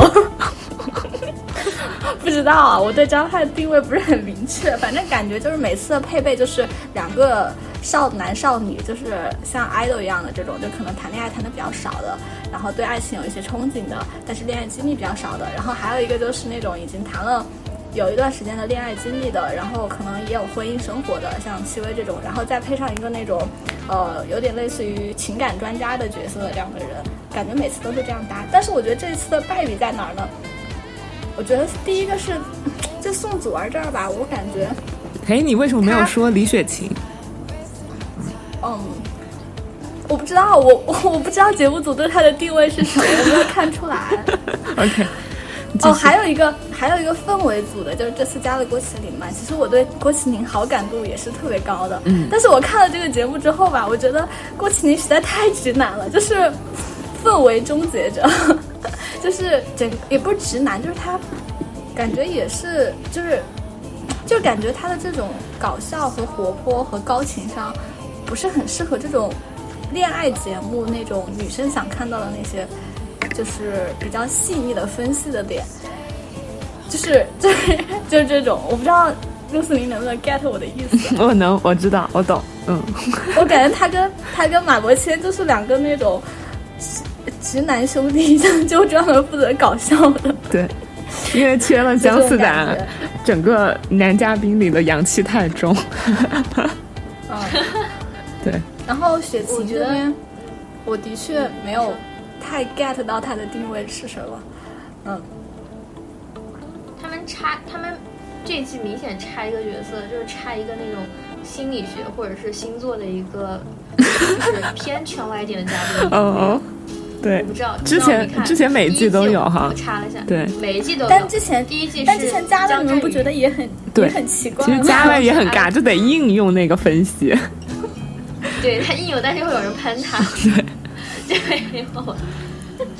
不知道啊，我对张翰定位不是很明确，反正感觉就是每次的配备就是两个少男少女，就是像 idol 一样的这种，就可能谈恋爱谈的比较少的，然后对爱情有一些憧憬的，但是恋爱经历比较少的，然后还有一个就是那种已经谈了有一段时间的恋爱经历的，然后可能也有婚姻生活的，像戚薇这种，然后再配上一个那种呃有点类似于情感专家的角色的这样的人，感觉每次都是这样搭。但是我觉得这一次的败笔在哪儿呢？我觉得第一个是，*tsk* 就宋祖儿这儿吧，我感觉，哎，你为什么没有说李雪琴？嗯，我不知道，我我我不知道节目组对他的定位是什么，我没有看出来。*laughs* OK，哦，还有一个还有一个氛围组的，就是这次加了郭麒麟嘛。其实我对郭麒麟好感度也是特别高的，嗯，但是我看了这个节目之后吧，我觉得郭麒麟实在太直男了，就是氛围终结者。*laughs* 就是整也不是直男，就是他，感觉也是，就是，就感觉他的这种搞笑和活泼和高情商，不是很适合这种恋爱节目那种女生想看到的那些，就是比较细腻的分析的点，就是就是 *laughs* 就是这种，我不知道六四零能不能 get 我的意思。*laughs* 我能，我知道，我懂，嗯。*laughs* 我感觉他跟他跟马伯骞就是两个那种。直男兄弟就专门负责搞笑的，对，因为缺了姜思达，整个男嘉宾里的阳气太重。嗯，对。然后雪晴这边，我的确没有太 get 到他的定位是什么。嗯，他们差，他们这一季明显差一个角色，就是差一个那种心理学或者是星座的一个，就是偏圈外一点的嘉宾。*laughs* 哦。对，我不知道之前之前每一季都有哈，我查了一下，对，每一季都有。但之前第一季，但之前加了你们不觉得也很也很奇怪其实加了也很尬，*laughs* 就得应用那个分析。对他硬有，但是会有人喷他。*laughs* 对，对，*laughs*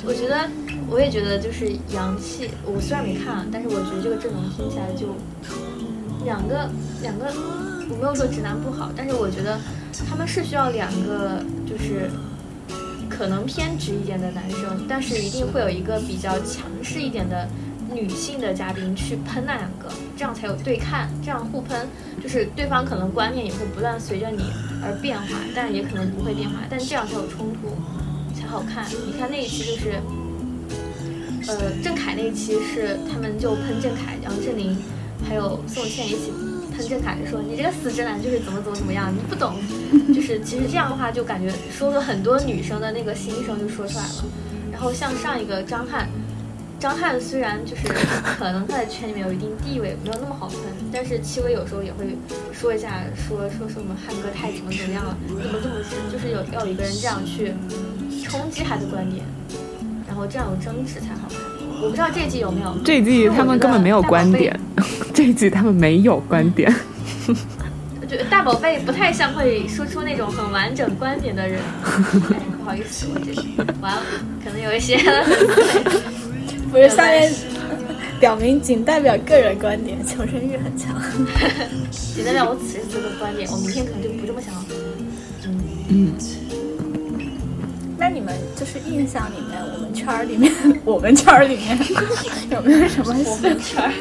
我觉得我也觉得就是洋气。我虽然没看，但是我觉得这个阵容听起来就两个两个，我没有说直男不好，但是我觉得他们是需要两个就是。可能偏直一点的男生，但是一定会有一个比较强势一点的女性的嘉宾去喷那两个，这样才有对看，这样互喷，就是对方可能观念也会不断随着你而变化，但也可能不会变化，但这样才有冲突，才好看。你看那一期就是，呃，郑恺那一期是他们就喷郑恺，杨振宁还有宋茜一起喷郑恺，说你这个死直男就是怎么怎么怎么样，你不懂。就是其实这样的话就感觉说了很多女生的那个心声就说出来了。然后像上一个张翰，张翰虽然就是可能他在圈里面有一定地位，没有那么好喷，但是戚薇有时候也会说一下，说说说我们汉哥太怎么怎么样了，怎么这么就是有要有一个人这样去冲击他的观点，然后这样有争执才好看。我不知道这季有没有，这季他们根本没有观点，这季他们没有观点。我觉得大宝贝不太像会说出那种很完整观点的人。哎，不好意思，我这完了，可能有一些 *laughs* 不是下面表明仅代表个人观点，求生欲很强。*laughs* 仅代表我此时此刻的观点，我明天可能就不这么想了。嗯，那你们就是印象里面，我们圈儿里面，我们圈儿里面 *laughs* 有没有什么我们圈儿，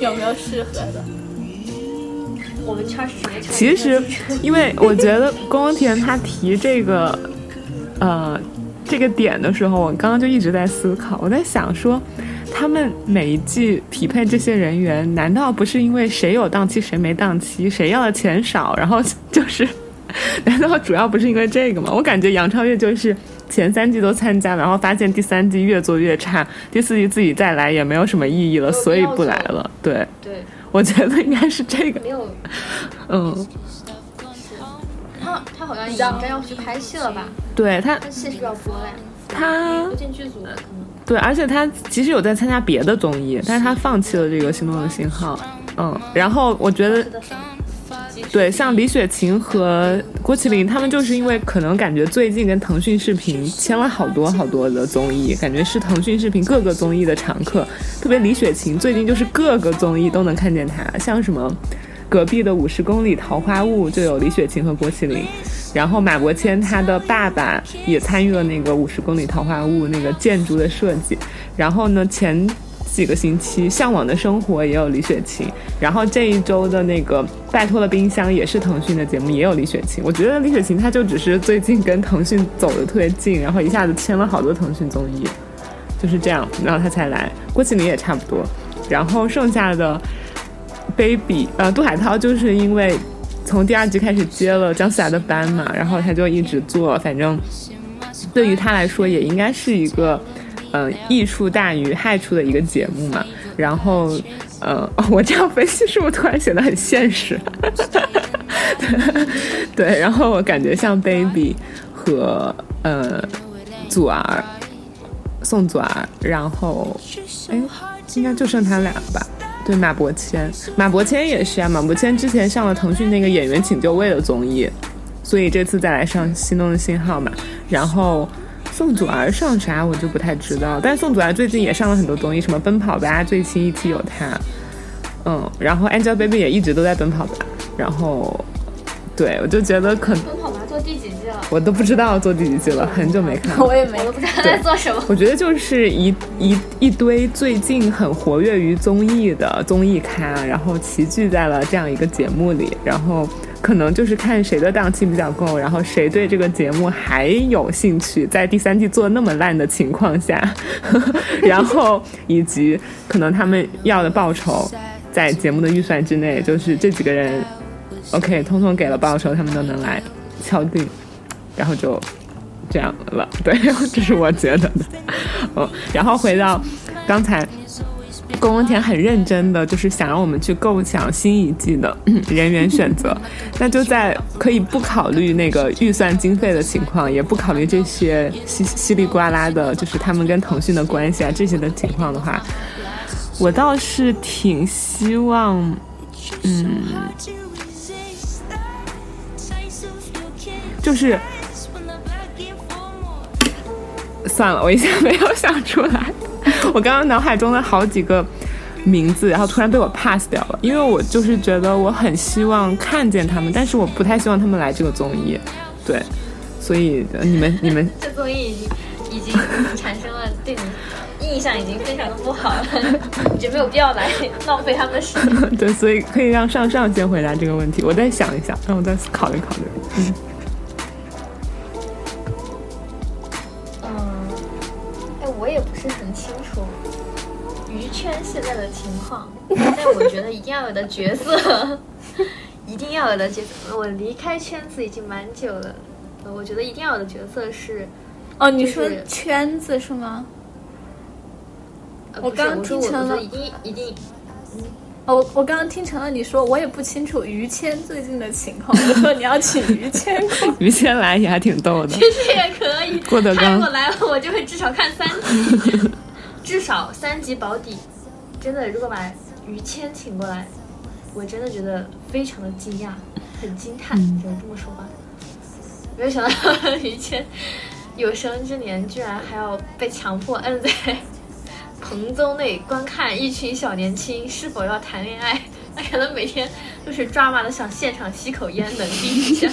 有没有适合的？我们圈儿是什么圈？其实，*laughs* 因为我觉得光田他提这个，呃，这个点的时候，我刚刚就一直在思考，我在想说，他们每一季匹配这些人员，难道不是因为谁有档期谁没档期，谁要的钱少，然后就是，*laughs* 难道主要不是因为这个吗？我感觉杨超越就是前三季都参加，然后发现第三季越做越差，第四季自己再来也没有什么意义了，所以不来了。对，对，我觉得应该是这个，没有，嗯。他他好像已经该要去拍戏了吧？对他，他戏是要播了呀？他不进剧组了，可能。对，而且他其实有在参加别的综艺，但是他放弃了这个《心动的信号》。嗯，然后我觉得。对，像李雪琴和郭麒麟，他们就是因为可能感觉最近跟腾讯视频签了好多好多的综艺，感觉是腾讯视频各个综艺的常客。特别李雪琴最近就是各个综艺都能看见她，像什么隔壁的五十公里桃花坞就有李雪琴和郭麒麟，然后马伯骞他的爸爸也参与了那个五十公里桃花坞那个建筑的设计，然后呢前。几个星期，《向往的生活》也有李雪琴，然后这一周的那个《拜托了冰箱》也是腾讯的节目，也有李雪琴。我觉得李雪琴她就只是最近跟腾讯走的特别近，然后一下子签了好多腾讯综艺，就是这样，然后她才来。郭麒麟也差不多，然后剩下的 baby，呃，杜海涛就是因为从第二季开始接了姜思达的班嘛，然后他就一直做，反正对于他来说也应该是一个。嗯，益处大于害处的一个节目嘛。然后，呃，*laughs* 我这样分析是不是突然显得很现实？对，*laughs* 对。然后我感觉像 baby 和呃祖儿、宋祖儿，然后哎，应该就剩他俩吧。对，马伯骞，马伯骞也是啊。马伯骞之前上了腾讯那个《演员请就位》的综艺，所以这次再来上《心动的信号》嘛。然后。宋祖儿上啥我就不太知道，但宋祖儿最近也上了很多综艺，什么《奔跑吧》最新一期有她，嗯，然后 Angelababy 也一直都在奔跑吧，然后，对我就觉得可奔跑吧做第几季，我都不知道做第几季了，很久没看了，*laughs* 我也没，我都不知道在做什么。我觉得就是一一一堆最近很活跃于综艺的综艺咖，然后齐聚在了这样一个节目里，然后。可能就是看谁的档期比较够，然后谁对这个节目还有兴趣，在第三季做那么烂的情况下，*laughs* 然后以及可能他们要的报酬在节目的预算之内，就是这几个人，OK，通通给了报酬，他们都能来敲定，然后就这样了。*laughs* 对，*laughs* 这是我觉得的。嗯，*laughs* 然后回到刚才。宫宫田很认真的，就是想让我们去构想新一季的 *clears throat* 人员选择，那就在可以不考虑那个预算经费的情况，也不考虑这些稀稀里呱啦的，就是他们跟腾讯的关系啊这些的情况的话，我倒是挺希望，嗯，就是算了，我一下没有想出来。我刚刚脑海中的好几个名字，然后突然被我 pass 掉了，因为我就是觉得我很希望看见他们，但是我不太希望他们来这个综艺。对，所以呃你们你们这综艺已经已经产生了对你印象已经非常的不好了，你 *laughs* 就没有必要来浪费他们的时间。*laughs* 对，所以可以让上上先回答这个问题，我再想一想，让我再考虑考虑。嗯，嗯，现在的情况，但我觉得一定要有的角色，*laughs* 一定要有的角色。我离开圈子已经蛮久了，呃我觉得一定要有的角色是，哦，你说圈子是吗？呃、我刚听成了一定一定哦，我我刚刚听成了你说，我也不清楚于谦最近的情况。我说你要请于谦过于谦来也还挺逗的。*laughs* 其实也可以。郭德纲如果来了，我就会至少看三集，*laughs* 至少三集保底。真的，如果把于谦请过来，我真的觉得非常的惊讶，很惊叹，只能这么说吧。没有想到于谦有生之年居然还要被强迫摁在棚宗内观看一群小年轻是否要谈恋爱。他可能每天都是抓马的想现场吸口烟冷静一下。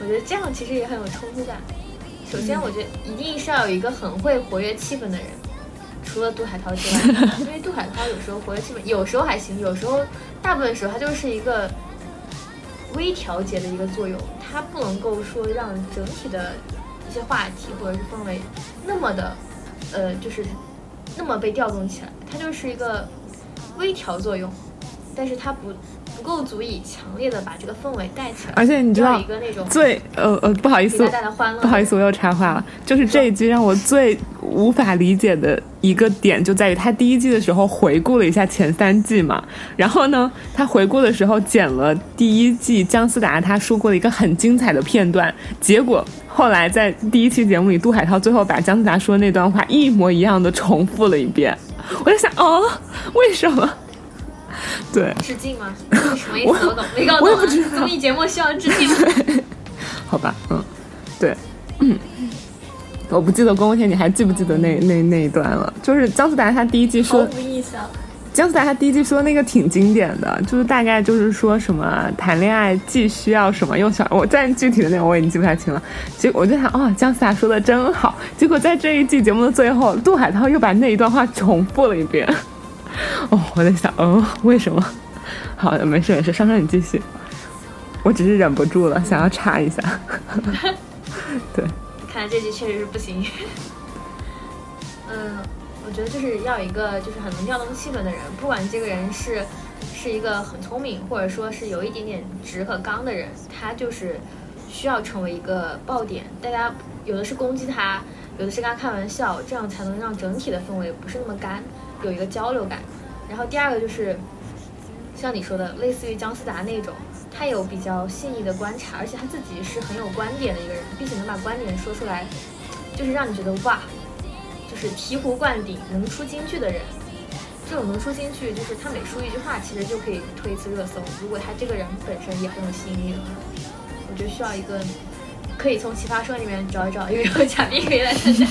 我觉得这样其实也很有冲突感。首先，我觉得一定是要有一个很会活跃气氛的人，除了杜海涛之外，因为杜海涛有时候活跃气氛，有时候还行，有时候大部分时候他就是一个微调节的一个作用，他不能够说让整体的一些话题或者是氛围那么的，呃，就是那么被调动起来，它就是一个微调作用，但是它不不够足以强烈的把这个氛围带起来，而且你知道一个那种最呃呃，不好意思不好意思，我又插话了。就是这一句让我最无法理解的一个点，就在于他第一季的时候回顾了一下前三季嘛，然后呢，他回顾的时候剪了第一季姜思达他说过的一个很精彩的片段，结果后来在第一期节目里，杜海涛最后把姜思达说的那段话一模一样的重复了一遍，我在想，哦，为什么？*laughs* 对，致敬吗？是什么意思？我懂，没搞懂、*laughs* 综艺节目需要致敬吗？好吧，嗯，对，嗯，我不记得宫天，你还记不记得那那那一段了？就是姜思达他第一季说。姜思达他第一季说那个挺经典的，就是大概就是说什么谈恋爱既需要什么又想，我但具体的内容我已经记不太清了。结果我就想，哦，姜思达说的真好。结果在这一季节目的最后，杜海涛又把那一段话重复了一遍。*laughs* 哦，我在想，哦，为什么？*laughs* 好的，没事没事，珊珊你继续。我只是忍不住了，想要插一下。*laughs* 对，看来这集确实是不行。*laughs* 嗯，我觉得就是要一个就是很能调动气氛的人，不管这个人是是一个很聪明，或者说是有一点点直和刚的人，他就是需要成为一个爆点。大家有的是攻击他，有的是跟他开玩笑，这样才能让整体的氛围不是那么干，有一个交流感。然后第二个就是像你说的，类似于姜思达那种，他有比较细腻的观察，而且他自己是很有观点的一个人，并且能把观点说出来，就是让你觉得哇，就是醍醐灌顶、能出金句的人。这种能出金句，就是他每说一句话，其实就可以推一次热搜。如果他这个人本身也很有吸引力的话，我觉得需要一个可以从奇葩说里面找一找因为有嘉宾可 *laughs* 以来参加。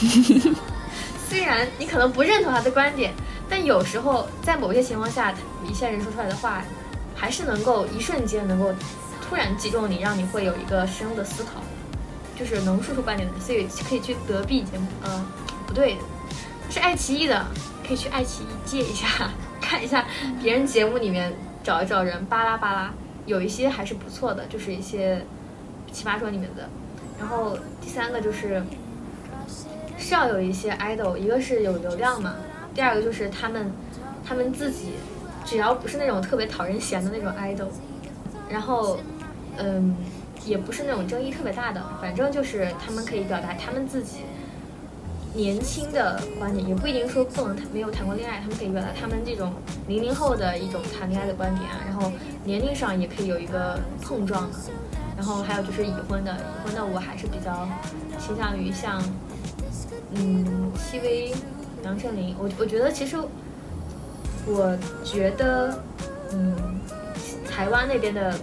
虽然你可能不认同他的观点，但有时候在某些情况下，一些人说出来的话，还是能够一瞬间能够突然击中你，让你会有一个深入的思考，就是能说出观点的，所以可以去德币节目，呃，不对，是爱奇艺的，可以去爱奇艺借一下，*laughs* 看一下别人节目里面找一找人巴拉巴拉，有一些还是不错的，就是一些奇葩说里面的。然后第三个就是是要有一些 idol，一个是有流量嘛，第二个就是他们他们自己只要不是那种特别讨人嫌的那种 idol，然后嗯也不是那种争议特别大的，反正就是他们可以表达他们自己年轻的观点，也不一定说不能谈没有谈过恋爱，他们可以表达他们这种零零后的一种谈恋爱的观点啊，然后年龄上也可以有一个碰撞的。然后还有就是已婚的，已婚的我还是比较倾向于像，嗯，戚薇、杨丞琳。我我觉得其实，我觉得，嗯，台湾那边的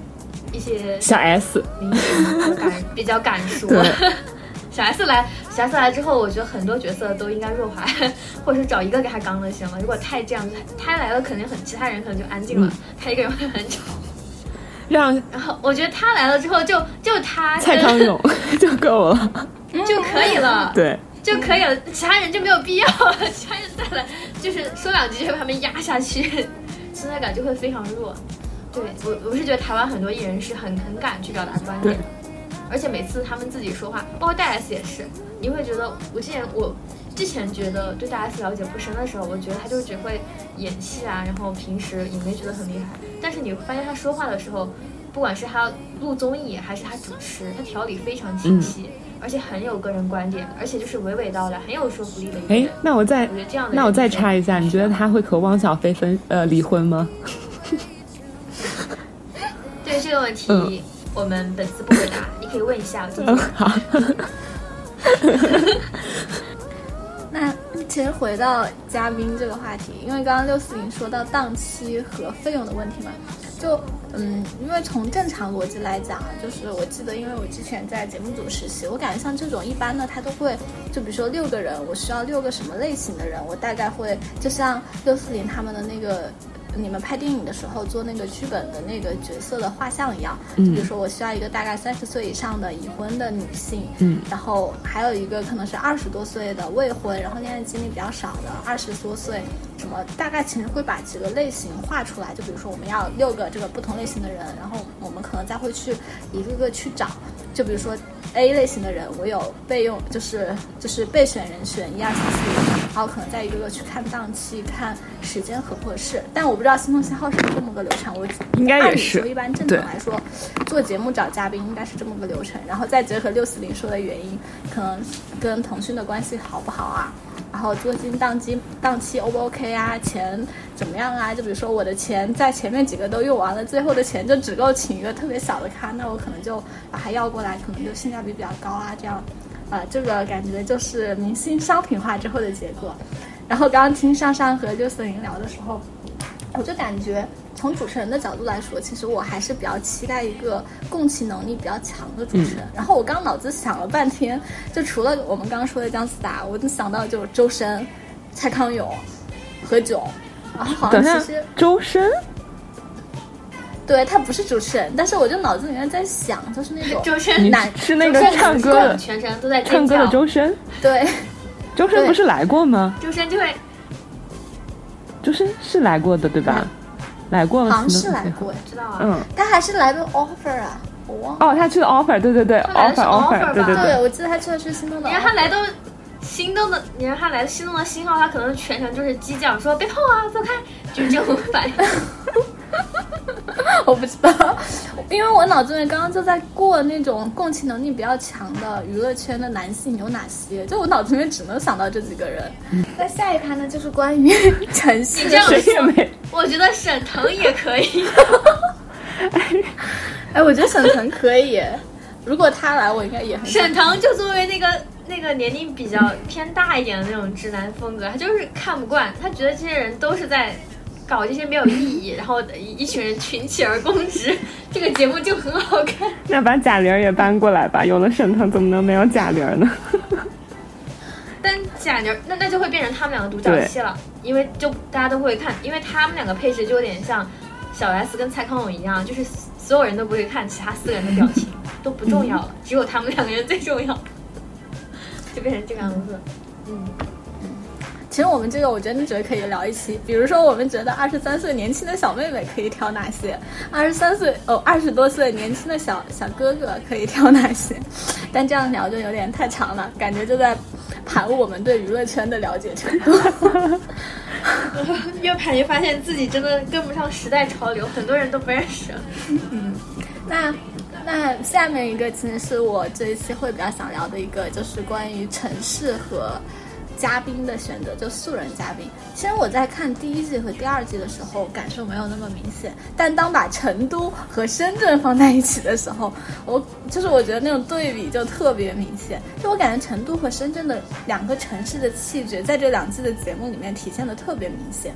一些小 S，明星比较敢比较敢说。*laughs* 小 S 来，小 S 来之后，我觉得很多角色都应该弱化，*laughs* 或者是找一个给他刚就行了。如果太这样，他来了肯定很，其他人可能就安静了，他一个人会很吵。让然后我觉得他来了之后就，就他蔡康永 *laughs* 就够了。就可以了，对，就可以了，其他人就没有必要了。其他人再来就是说两句就会把他们压下去，*laughs* 存在感就会非常弱。对我，我是觉得台湾很多艺人是很很敢去表达观点的，而且每次他们自己说话，包括戴 S 也是，你会觉得我之前我之前觉得对戴 S 了解不深的时候，我觉得他就只会演戏啊，然后平时也没觉得很厉害。但是你发现他说话的时候，不管是他录综艺还是他主持，他条理非常清晰。而且很有个人观点，而且就是娓娓道来，很有说服力的一个人。哎，那我再我觉得这样的那我再插一下，你觉得他会和汪小菲分呃离婚吗？*laughs* 对这个问题，嗯我们本次不回答，*laughs* 你可以问一下我嗯，好，*laughs* 那其实回到嘉宾这个话题，因为刚刚六四零说到档期和费用的问题嘛，就嗯，因为从正常逻辑来讲啊，就是我记得，因为我之前在节目组实习，我感觉像这种一般的，他都会就比如说六个人，我需要六个什么类型的人，我大概会就像六四零他们的那个。你们拍电影的时候做那个剧本的那个角色的画像一样，就比如说我需要一个大概三十岁以上的已婚的女性，嗯然后还有一个可能是二十多岁的未婚，然后恋爱经历比较少的二十多岁，什么大概其实会把几个类型画出来，就比如说我们要六个这个不同类型的人，然后我们可能再会去一个个去找，就比如说 A 类型的人，我有备用，就是就是备选人选一二三四五，然后可能再一个个去看档期、看时间合不合适，但我不知道新东信号是不是这么个流程，我应该也是。按理说一般正常来说，做节目找嘉宾应该是这么个流程，然后再结合六四零说的原因，可能跟腾讯的关系好不好啊？然后租金档期档期 O 不 OK 啊？钱怎么样啊？就比如说我的钱在前面几个都用完了，最后的钱就只够请一个特别小的咖，那我可能就把它要过来，可能就性价比比较高啊，这样，呃，这个感觉就是明星商品化之后的结果。然后刚刚听上上和六四零聊的时候，我就感觉从主持人的角度来说，其实我还是比较期待一个共情能力比较强的主持人。然后我刚脑子想了半天，就除了我们刚刚说的姜思达，我就想到就周深、蔡康永、何炅，然后好像其实周深对他不是主持人，但是我就脑子里面在想，就是那种周深男是那个唱歌的全程都在唱歌的，周深，对周深不是来过吗？周深就会周深是来过的对吧？来过了，好像是来过，知道啊，嗯，他还是来的 offer 啊，我忘了。哦，他去的 offer，对对对他来的是 offer 吧对对对，我记得他去的是心动的你 offer。让他来到心动的，你让他来心动的信号，他可能全程就是激将，说别碰啊，走开，就是这种反应。*laughs* *laughs* 我不知道，因为我脑子里面刚刚就在过那种共情能力比较强的娱乐圈的男性有哪些，就我脑子里面只能想到这几个人。那下一趴呢，就是关于陈曦的你这样谁也没。我觉得沈腾也可以，*laughs* 哎，我觉得沈腾可以，如果他来，我应该也很沈腾就作为那个那个年龄比较偏大一点的那种直男风格，他就是看不惯，他觉得这些人都是在搞这些没有意义，然后一一群人群起而攻之，*laughs* 这个节目就很好看。那把贾玲也搬过来吧，有了沈腾怎么能没有贾玲儿呢？*laughs* 但贾玲那那就会变成他们两个独角戏了，因为就大家都会看，因为他们两个配置就有点像小 S 跟蔡康永一样，就是所有人都不会看其他四个人的表情，*laughs* 都不重要了，只有他们两个人最重要，就变成这个样子。嗯，其实我们这个，我真的觉得可以聊一期。比如说，我们觉得二十三岁年轻的小妹妹可以挑哪些？二十三岁哦，二十多岁年轻的小小哥哥可以挑哪些？*laughs* 但这样聊就有点太长了，感觉就在盘我们对娱乐圈的了解程度。越盘越发现自己真的跟不上时代潮流，很多人都不认识。嗯那那下面一个其实是我这一期会比较想聊的一个，就是关于城市和嘉宾的选择，就素人嘉宾。其实我在看第一季和第二季的时候，感受没有那么明显，但当把成都和深圳放在一起的时候，我就是我觉得那种对比就特别明显。就我感觉成都和深圳的两个城市的气质，在这两季的节目里面体现的特别明显。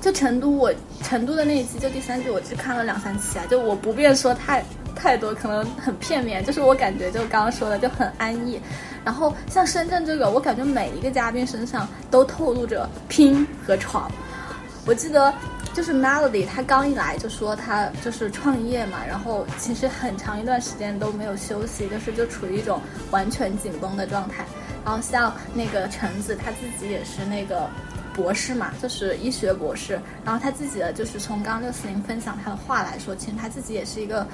就成都我，成都的那一期，就第三季，我只看了两三期啊，就我不便说太太多，可能很片面，就是我感觉就刚刚说的就很安逸。然后像深圳这个，我感觉每一个嘉宾身上都透露着拼和闯。我记得就是 Melody，他刚一来就说他就是创业嘛，然后其实很长一段时间都没有休息，就是就处于一种完全紧绷的状态。然后像那个橙子，他自己也是那个博士嘛，就是医学博士。然后他自己的就是从刚刚六四零分享他的话来说，其实他自己也是一个。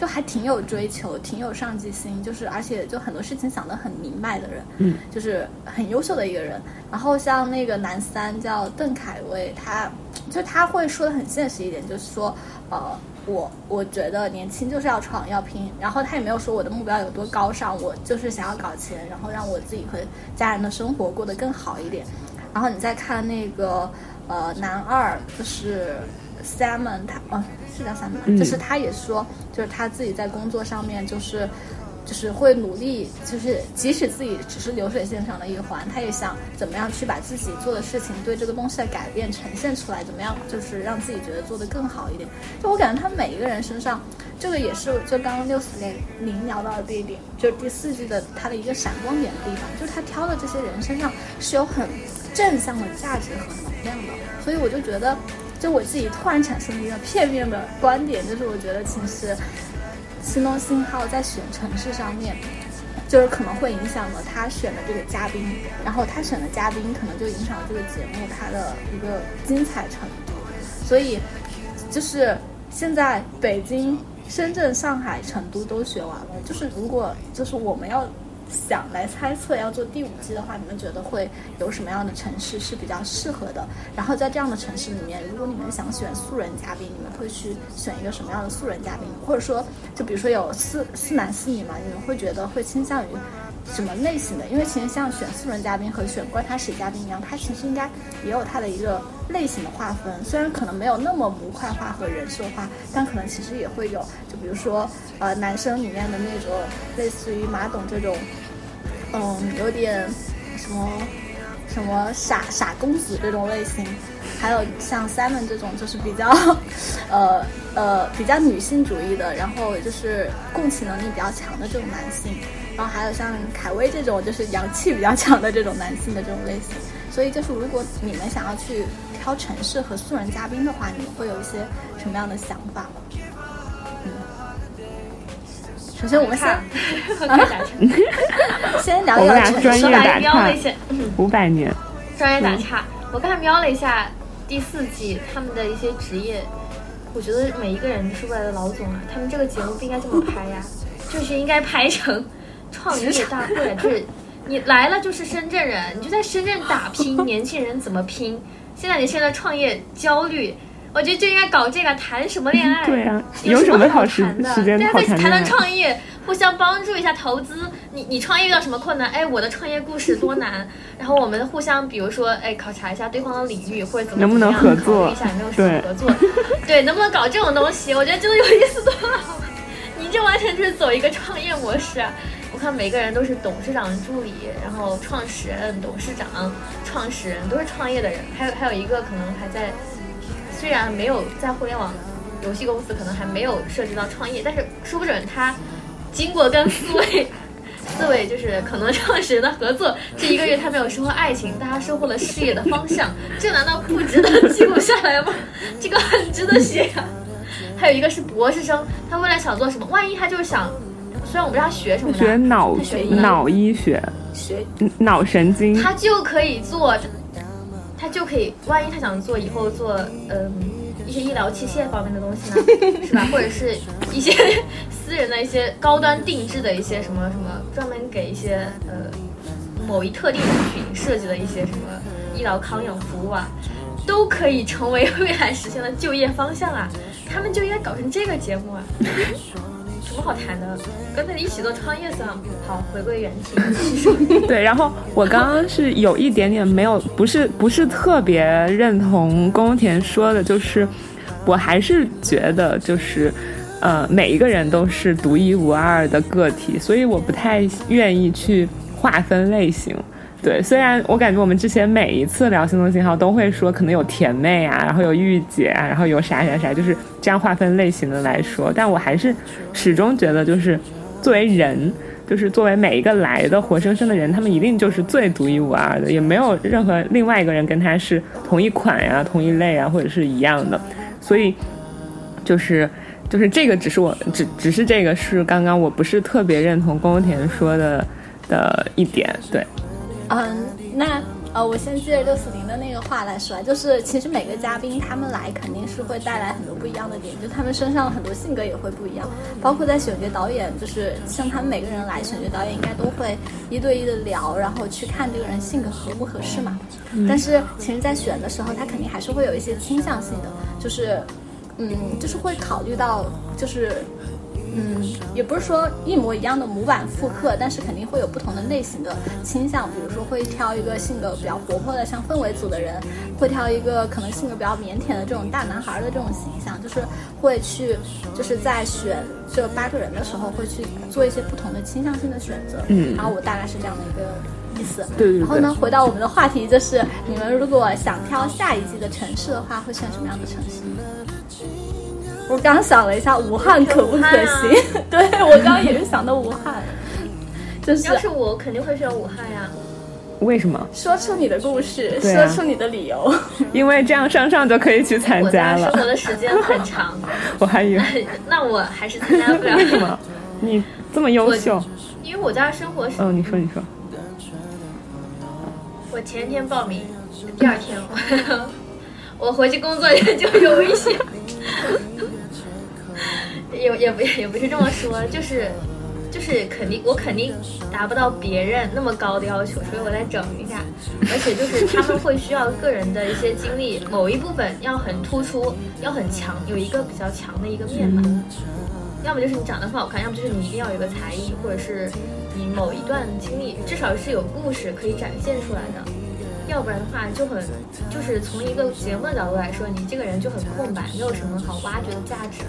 就还挺有追求，挺有上进心，就是而且就很多事情想得很明白的人，嗯，就是很优秀的一个人。然后像那个男三叫邓凯威，他就他会说的很现实一点，就是说，呃，我我觉得年轻就是要闯要拼。然后他也没有说我的目标有多高尚，我就是想要搞钱，然后让我自己和家人的生活过得更好一点。然后你再看那个呃男二，就是 Simon，他哦。是叫三毛，就是他也说，就是他自己在工作上面，就是，就是会努力，就是即使自己只是流水线上的一环，他也想怎么样去把自己做的事情对这个东西的改变呈现出来，怎么样就是让自己觉得做得更好一点。就我感觉他每一个人身上，这个也是就刚刚六四零零聊到的这一点，就是第四季的他的一个闪光点的地方，就是他挑的这些人身上是有很正向的价值和能量的，所以我就觉得。就我自己突然产生了一个片面的观点，就是我觉得其实新东信号在选城市上面，就是可能会影响了他选的这个嘉宾，然后他选的嘉宾可能就影响了这个节目它的一个精彩程度。所以就是现在北京、深圳、上海、成都都选完了，就是如果就是我们要。想来猜测要做第五季的话，你们觉得会有什么样的城市是比较适合的？然后在这样的城市里面，如果你们想选素人嘉宾，你们会去选一个什么样的素人嘉宾？或者说，就比如说有四四男四女嘛，你们会觉得会倾向于？什么类型的？因为其实像选素人嘉宾和选观察室嘉宾一样，它其实应该也有它的一个类型的划分。虽然可能没有那么模块化和人设化，但可能其实也会有。就比如说，呃，男生里面的那种类似于马董这种，嗯，有点什么什么傻傻公子这种类型，还有像 Simon 这种就是比较，呃呃比较女性主义的，然后就是共情能力比较强的这种男性。然后还有像凯威这种，就是阳气比较强的这种男性的这种类型。所以就是如果你们想要去挑城市和素人嘉宾的话，你们会有一些什么样的想法吗？嗯，首先我们先，先聊一聊专业打岔，五百年，专业打岔。我刚才瞄了一下第四季他们的一些职业，我觉得每一个人都是未来的老总啊。他们这个节目不应该这么拍呀，就是应该拍成。创业大会就是你来了就是深圳人，你就在深圳打拼。*laughs* 年轻人怎么拼？现在你现在创业焦虑，我觉得就应该搞这个，谈什么恋爱？*laughs* 对啊，有什么好谈的？大家可以谈谈创业，互相帮助一下投资。你你创业遇到什么困难？哎，我的创业故事多难？*laughs* 然后我们互相，比如说，哎，考察一下对方的领域或者怎么能不能合作一下，有没有什么合作？对，能不能搞这种东西？我觉得真的有意思多了。你这完全就是走一个创业模式。看每个人都是董事长助理，然后创始人、董事长、创始人都是创业的人，还有还有一个可能还在，虽然没有在互联网游戏公司，可能还没有涉及到创业，但是说不准他经过跟四位四位就是可能创始人的合作，这一个月他没有收获爱情，但他收获了事业的方向，这难道不值得记录下来吗？这个很值得写呀。还有一个是博士生，他未来想做什么？万一他就是想。虽然我不知道他学什么，学脑脑医学，学脑神经，他就可以做，他就可以。万一他想做以后做，嗯，一些医疗器械方面的东西呢，*laughs* 是吧？或者是一些 *laughs* 私人的一些高端定制的一些什么什么，专门给一些呃某一特定人群设计的一些什么医疗康养服务啊，都可以成为未来实现的就业方向啊。他们就应该搞成这个节目啊。*laughs* 什么好谈的？跟他一起做创业算了。好，回归原题。对，然后我刚刚是有一点点没有，不是不是特别认同宫田说的，就是我还是觉得就是，呃，每一个人都是独一无二的个体，所以我不太愿意去划分类型。对，虽然我感觉我们之前每一次聊星座信号都会说可能有甜妹啊，然后有御姐啊，然后有啥啥啥，就是这样划分类型的来说，但我还是始终觉得就是作为人，就是作为每一个来的活生生的人，他们一定就是最独一无二的，也没有任何另外一个人跟他是同一款呀、同一类啊，或者是一样的。所以，就是就是这个，只是我只只是这个是刚刚我不是特别认同宫田说的的一点，对。嗯，那。呃，我先接着六四零的那个话来说，就是其实每个嘉宾他们来肯定是会带来很多不一样的点，就他们身上很多性格也会不一样，包括在选角导演，就是像他们每个人来选角导演应该都会一对一的聊，然后去看这个人性格合不合适嘛。但是其实，在选的时候，他肯定还是会有一些倾向性的，就是，嗯，就是会考虑到就是。嗯，也不是说一模一样的模板复刻，但是肯定会有不同的类型的倾向。比如说会挑一个性格比较活泼的，像氛围组的人；会挑一个可能性格比较腼腆的这种大男孩的这种形象。就是会去，就是在选这八个人的时候，会去做一些不同的倾向性的选择。嗯，然后我大概是这样的一个意思。对对对。然后呢，回到我们的话题，就是你们如果想挑下一季的城市的话，会选什么样的城市？我刚想了一下，武汉可不可行？*laughs* 对我刚刚也是想到武汉，就是要是我肯定会选武汉呀。为什么？说出你的故事，说出你的理由。*laughs* 因为这样上上就可以去参加了。生活的时间很长，*laughs* 我还以为那我还是参加不了。为什么？你这么优秀？因为我家生活是……嗯，你说你说。我前天报名，第二天我回去工作就有危险。也也不也不是这么说，就是就是肯定我肯定达不到别人那么高的要求，所以我再整一下。而且就是他们会需要个人的一些经历，某一部分要很突出，要很强，有一个比较强的一个面嘛。要么就是你长得很好看，要么就是你一定要有个才艺，或者是你某一段经历至少是有故事可以展现出来的。要不然的话就很，就是从一个节目的角度来说，你这个人就很空白，没有什么好挖掘的价值，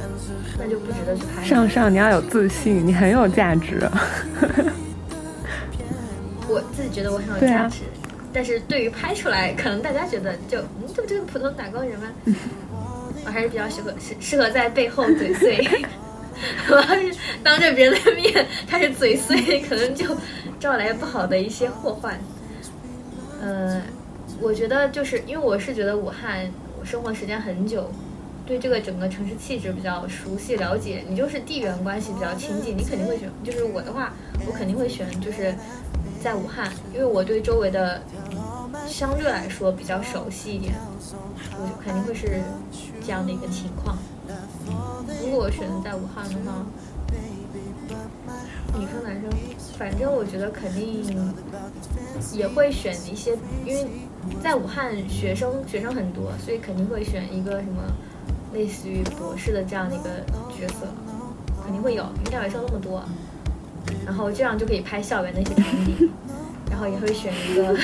那就不值得去拍。上上，你要有自信，你很有价值。*laughs* 我自己觉得我很有价值，但是对于拍出来，可能大家觉得就嗯，这不就是普通打工人吗？*laughs* 我还是比较适合适适合在背后嘴碎。*laughs* 我要是当着别人的面开始嘴碎，可能就招来不好的一些祸患。呃，我觉得就是因为我是觉得武汉，我生活时间很久，对这个整个城市气质比较熟悉了解。你就是地缘关系比较亲近，你肯定会选。就是我的话，我肯定会选就是在武汉，因为我对周围的相对来说比较熟悉一点，我就肯定会是这样的一个情况。如果我选择在武汉的话。女生男生，反正我觉得肯定也会选一些，因为在武汉学生学生很多，所以肯定会选一个什么类似于博士的这样的一个角色，肯定会有，因为大学生那么多，然后这样就可以拍校园的一些场景，然后也会选一个，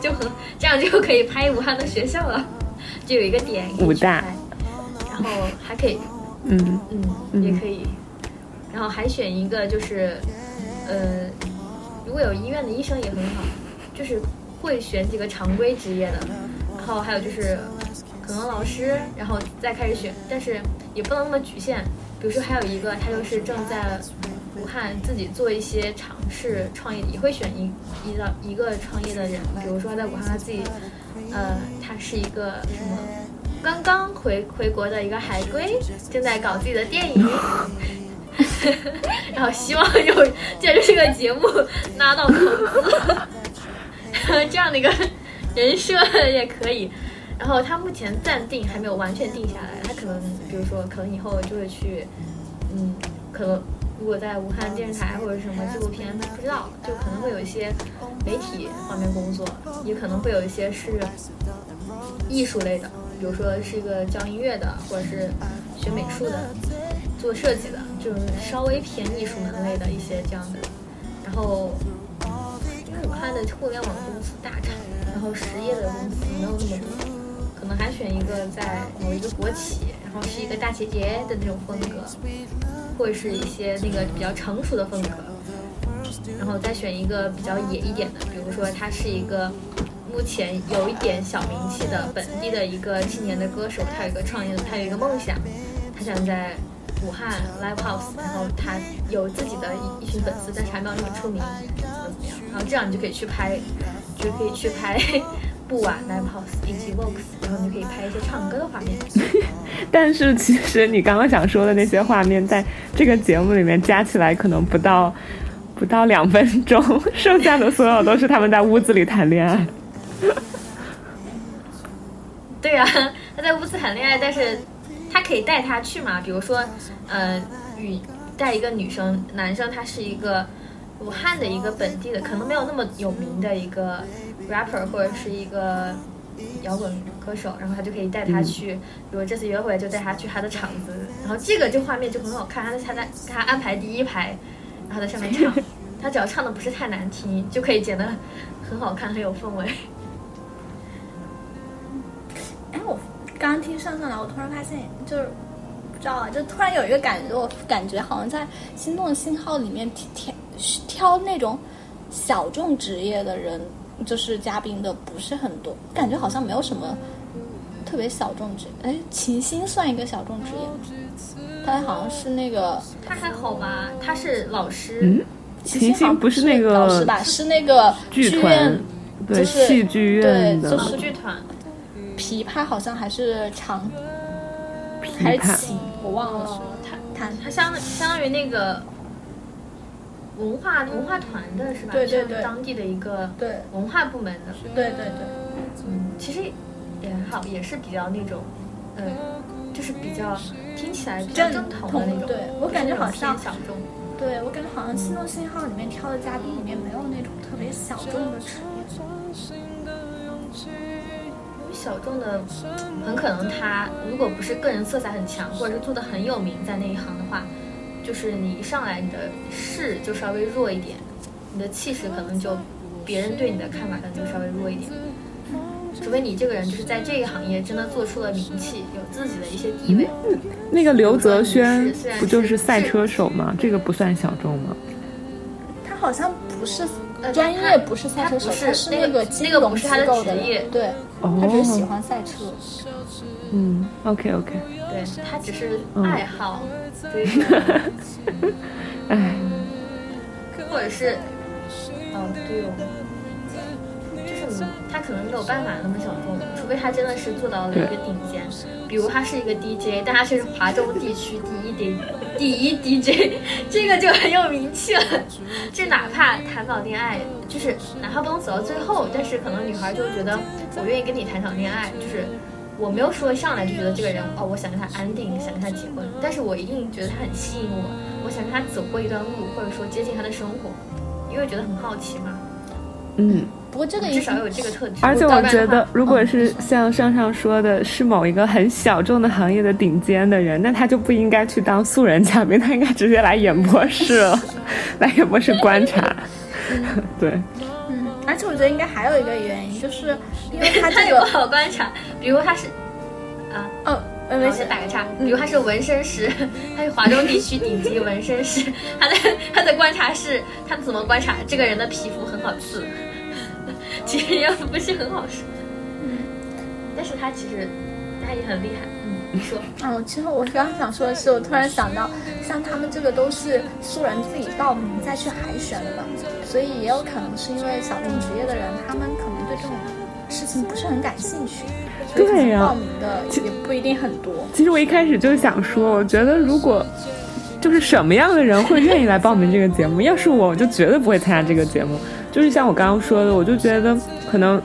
就很这样就可以拍武汉的学校了，就有一个点武大，然后还可以，嗯嗯，也可以。然后还选一个，就是，呃，如果有医院的医生也很好，就是会选几个常规职业的。然后还有就是，可能老师，然后再开始选，但是也不能那么局限。比如说还有一个，他就是正在武汉自己做一些尝试创业，也会选一一个一个创业的人。比如说在武汉他自己，呃，他是一个什么，刚刚回回国的一个海归，正在搞自己的电影。*laughs* 然后希望有借着这个节目拿到投资，这样的一个人设也可以。然后他目前暂定还没有完全定下来，他可能比如说可能以后就会去，嗯，可能如果在武汉电视台或者什么纪录片，不知道就可能会有一些媒体方面工作，也可能会有一些是艺术类的，比如说是一个教音乐的，或者是学美术的。做设计的，就是稍微偏艺术门类的一些这样的。然后，因为武汉的互联网公司大厂，然后实业的公司没有那么多，可能还选一个在某一个国企，然后是一个大姐姐的那种风格，或者是一些那个比较成熟的风格。然后再选一个比较野一点的，比如说他是一个目前有一点小名气的本地的一个青年的歌手，他有一个创业，他有一个梦想，他想在。武汉 live house，然后他有自己的一一群粉丝，但是还没有那么出名，怎么怎么样？然后这样你就可以去拍，就可以去拍布瓦 live house 以及 Vox，然后你可以拍一些唱歌的画面。但是其实你刚刚想说的那些画面，在这个节目里面加起来可能不到不到两分钟，*laughs* 剩下的所有都是他们在屋子里谈恋爱。对呀、他在屋子谈恋爱，但是他可以带他去嘛？比如说，呃，与带一个女生，男生他是一个武汉的一个本地的，可能没有那么有名的一个 rapper 或者是一个摇滚歌手，然后他就可以带他去，比如这次约会就带他去他的场子，然后这个就画面就很好看，他他在他安排第一排，然后在上面唱，*laughs* 他只要唱的不是太难听，就可以剪得很好看，很有氛围。哎，我刚刚听上上来，我突然发现，就是不知道啊，就突然有一个感觉，我感觉好像在《心动的信号》里面挑挑那种小众职业的人，就是嘉宾的不是很多，感觉好像没有什么特别小众职业。哎，秦星算一个小众职业吗？他好像是那个他还好吧，他是老师。嗯，秦秦星不是那个老师吧？是那个剧院团，对就是戏剧院的对就是剧团，琵琶，好像还是长琵琶。还是琴，我忘了。弹弹它相相当于那个文化文化团的是吧？对对对当地的一个对文化部门的。对对对。嗯，其实也好，也是比较那种，嗯，就是比较听起来比较正统的那种。对我感觉好像小众。对，我感觉好像《心动信号》里面挑的嘉宾里面没有那种特别小众的职业。小众的，很可能他如果不是个人色彩很强，或者是做的很有名在那一行的话，就是你一上来你的势就稍微弱一点，你的气势可能就别人对你的看法可能就稍微弱一点。除非你这个人就是在这个行业真的做出了名气，有自己的一些地位。那个刘泽轩不就是赛车手吗？这个不算小众吗？他好像不是呃专业，不是赛车手，他不是是那个金那个融机不是他的构的职业对，哦他只是喜欢赛车。嗯，OK OK，对他只是嗯爱好，追求，*laughs* 哎，或者是，哦对哦，就是他可能没有办法那么小众，除非他真的是做到了一个顶尖，比如他是一个 DJ，但他却是华中地区第一 D 第一 DJ，*laughs* 这个就很有名气了。就哪怕谈到恋爱，就是哪怕不能走到最后，但是可能女孩就觉得我愿意跟你谈场恋爱，就是。我没有说一上来就觉得这个人哦，我想跟他安定，想跟他结婚，但是我一定觉得他很吸引我，我想跟他走过一段路，或者说接近他的生活，因为觉得很好奇嘛，嗯，不过这个也至少有这个特质。而且我觉得，如果是像上上说的，是某一个很小众的行业的顶尖的人，那他就不应该去当素人嘉宾，*laughs* 他应该直接来演播室了，*laughs* 来演播室观察。对，嗯，而且我觉得应该还有一个原因，就是因为他这个好观察，比如他是啊，哦，呃，没我事先打个岔，比如他是纹身师，他是华中地区顶级纹身师，他的他的观察是，他怎么观察这个人的皮肤很好刺，其实也不是很好说，但是他其实他也很厉害，嗯，你说，嗯，其实我刚刚想说的是，我突然想到，像他们这个都是素人自己报名再去海选的嘛，所以也有可能是因为小众职业的人，他们可能对这种事情不是很感兴趣，所以可对呀能报名的也不一定很多。其实我一开始就想说，我觉得如果就是什么样的人会愿意来报名这个节目，要是我，我就绝对不会参加这个节目。就是像我刚刚说的，我就觉得可能，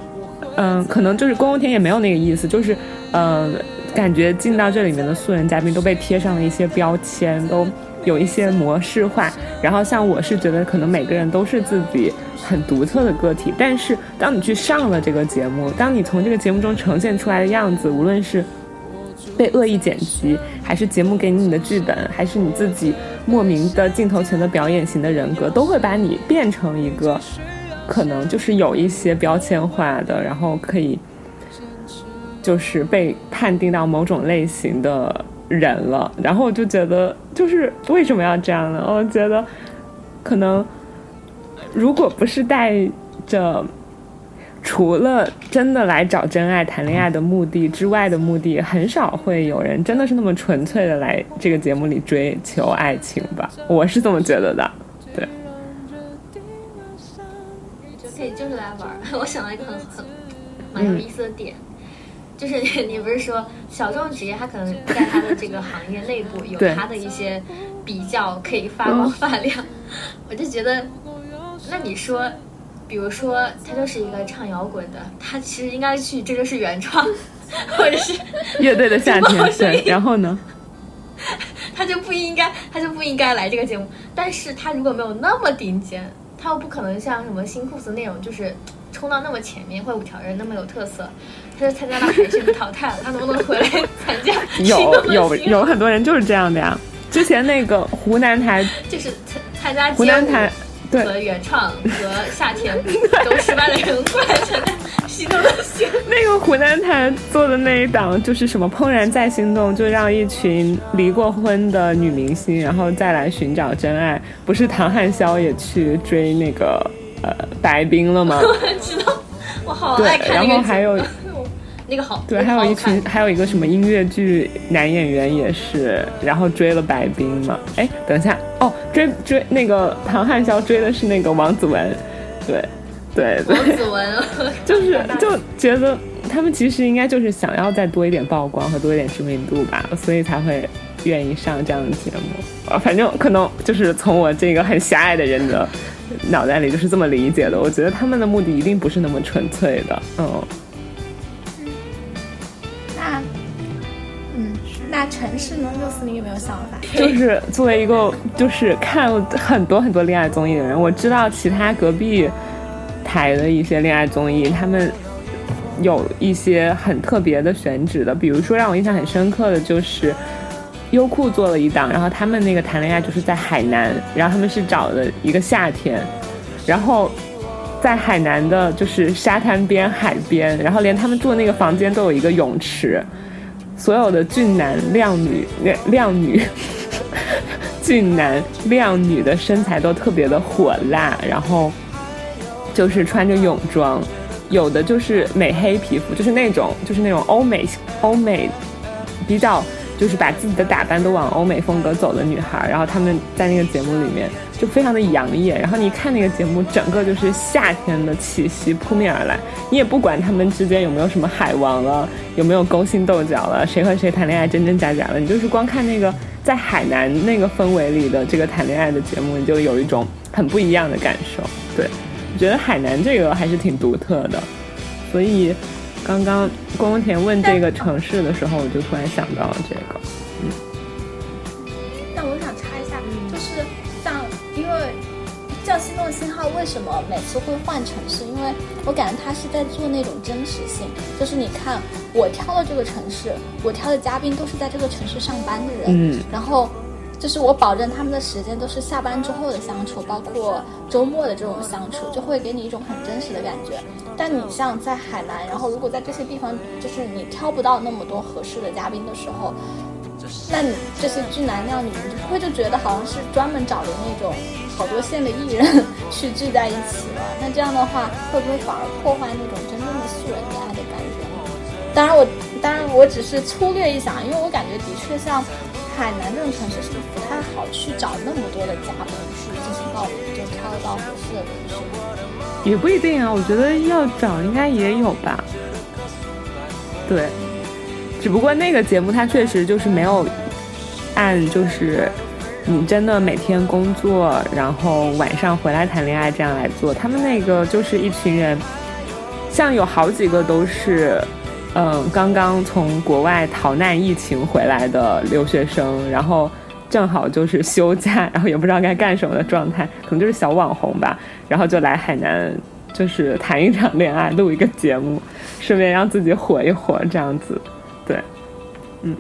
嗯、可能就是公共田也没有那个意思，就是，嗯、感觉进到这里面的素人嘉宾都被贴上了一些标签，都有一些模式化。然后像我是觉得，可能每个人都是自己很独特的个体，但是当你去上了这个节目，当你从这个节目中呈现出来的样子，无论是被恶意剪辑，还是节目给你的剧本，还是你自己莫名的镜头前的表演型的人格，都会把你变成一个可能就是有一些标签化的，然后可以就是被判定到某种类型的人了。然后我就觉得，就是为什么要这样呢？我觉得可能如果不是带着除了真的来找真爱、谈恋爱的目的之外的目的，很少会有人真的是那么纯粹的来这个节目里追求爱情吧？我是这么觉得的。*laughs* 我想到一个很很蛮有意思的点，就是你不是说小众职业，他可能在他的这个行业内部有对他的一些比较可以发光发亮，我就觉得，那你说。比如说，他就是一个唱摇滚的，他其实应该去这就是原创，或者是乐队的夏天，*laughs* 这对，然后呢？*laughs* 他就不应该，他就不应该来这个节目。但是他如果没有那么顶尖，他又不可能像什么新裤子那种，就是 *tsk* 冲到那么前面，会五条人那么有特色。他就参加到海选被淘汰了，*laughs* 他能不能回来参加？有 *laughs* 有有很多人就是这样的呀。之前那个湖南台，就是参参加湖南台对和原创和夏天 *laughs* 都失败的人过来参加《心动的心》。那个湖南台做的那一档就是什么《怦然再心动》，就让一群离过婚的女明星，然后再来寻找真爱。不是唐汉霄也去追那个呃白冰了吗？*laughs* 我知道，我好爱，看然那个后还有那个好，对，还有一群，还有一个什么音乐剧男演员也是，然后追了白冰嘛。哎，等一下，哦，追追那个唐汉霄追的是那个王子文，对，对对，王子文，*laughs* 就是就觉得他们其实应该就是想要再多一点曝光和多一点知名度吧，所以才会愿意上这样的节目。啊，反正可能就是从我这个很狭隘的人的脑袋里就是这么理解的。我觉得他们的目的一定不是那么纯粹的，嗯。那城市呢？六四零有没有想法？*laughs* 就是作为一个就是看很多很多恋爱综艺的人，我知道其他隔壁台的一些恋爱综艺，他们有一些很特别的选址的，比如说让我印象很深刻的就是优酷做了一档，然后他们那个谈恋爱就是在海南，然后他们是找的一个夏天，然后。在海南的，就是沙滩边、海边，然后连他们住的那个房间都有一个泳池，所有的俊男靓女、靓女、*laughs* 俊男靓女的身材都特别的火辣，然后就是穿着泳装，有的就是美黑皮肤，就是那种就是那种欧美欧美比较就是把自己的打扮都往欧美风格走的女孩，然后他们在那个节目里面就非常的养眼，然后你看那个节目，整个就是夏天的气息扑面而来，你也不管他们之间有没有什么海王了，有没有勾心斗角了，谁和谁谈恋爱真真假假了，你就是光看那个在海南那个氛围里的这个谈恋爱的节目，你就有一种很不一样的感受。对，我觉得海南这个还是挺独特的，所以。刚刚宫田问这个城市的时候，我就突然想到了这个。为什么每次会换城市？因为我感觉他是在做那种真实性，就是你看我挑的这个城市，我挑的嘉宾都是在这个城市上班的人，嗯，然后。就是我保证他们的时间都是下班之后的相处，包括周末的这种相处，就会给你一种很真实的感觉。但你像在海南，然后如果在这些地方，就是你挑不到那么多合适的嘉宾的时候，那你这些俊男靓女，你就会就觉得好像是专门找的那种好多线的艺人 *laughs* 去聚在一起了。那这样的话，会不会反而破坏那种真正的素人恋爱的感觉呢？当然我，当然我只是粗略一想，因为我感觉的确像。海南这种城市是不太好去找那么多的嘉宾去进行报名，就挑到合适的人选？也不一定啊，我觉得要找应该也有吧。对，只不过那个节目它确实就是没有按就是你真的每天工作，然后晚上回来谈恋爱这样来做。他们那个就是一群人，像有好几个都是。嗯，刚刚从国外逃难疫情回来的留学生，然后正好就是休假，然后也不知道该干什么的状态，可能就是小网红吧，然后就来海南，就是谈一场恋爱，录一个节目，顺便让自己火一火，这样子，对，嗯，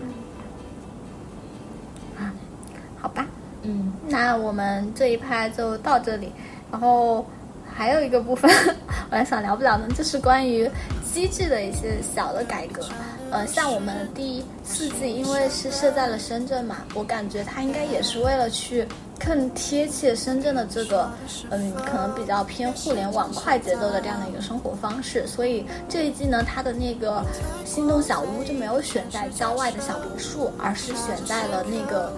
那我们这一趴就到这里，然后还有一个部分，*laughs* 我还想聊不聊呢，就是关于。机制的一些小的改革，呃，像我们第四季，因为是设在了深圳嘛，我感觉它应该也是为了去更贴切深圳的这个，嗯，可能比较偏互联网快节奏的这样的一个生活方式。所以这一季呢，它的那个心动小屋就没有选在郊外的小别墅，而是选在了那个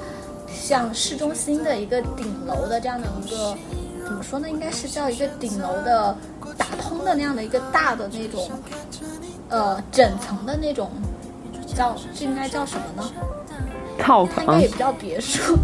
像市中心的一个顶楼的这样的一个，怎么说呢？应该是叫一个顶楼的打通的那样的一个大的那种，呃，整层的那种，叫这应该叫什么呢？套房它应该也不叫别墅，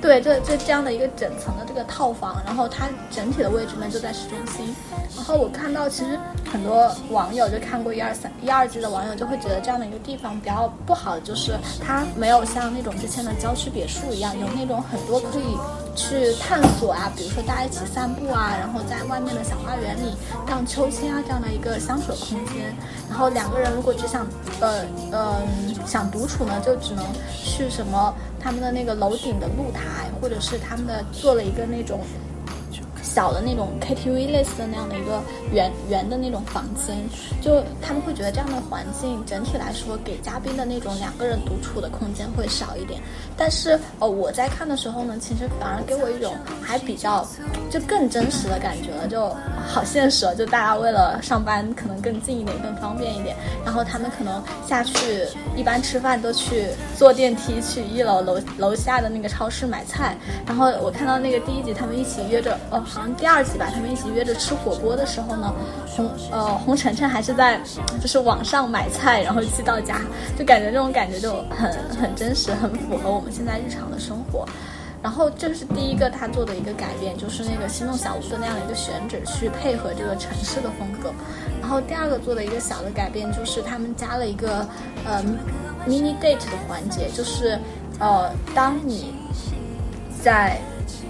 对，这这这样的一个整层的这个套房，然后它整体的位置呢就在市中心。然后我看到其实很多网友就看过一二三一二季的网友就会觉得这样的一个地方比较不好的就是它没有像那种之前的郊区别墅一样有那种很多可以去探索啊，比如说大家一起散步啊，然后在外面的小花园里荡秋千啊这样的一个相处的空间。然后两个人如果只想呃呃想独处呢，就只能去什么他们的那个楼顶的露台，或者是他们的做了一个那种。小的那种 KTV 类似的那样的一个圆圆的那种房间，就他们会觉得这样的环境整体来说给嘉宾的那种两个人独处的空间会少一点。但是呃我在看的时候呢，其实反而给我一种还比较就更真实的感觉了，就好现实哦，就大家为了上班可能更近一点、更方便一点，然后他们可能下去一般吃饭都去坐电梯去一楼楼楼下的那个超市买菜，然后我看到那个第一集他们一起约着哦。好像第二集吧，他们一起约着吃火锅的时候呢，红呃红晨晨还是在就是网上买菜，然后寄到家，就感觉这种感觉就很很真实，很符合我们现在日常的生活。然后这是第一个他做的一个改变，就是那个心动小屋的那样的一个选址去配合这个城市的风格。然后第二个做的一个小的改变就是他们加了一个呃 mini date 的环节，就是呃当你在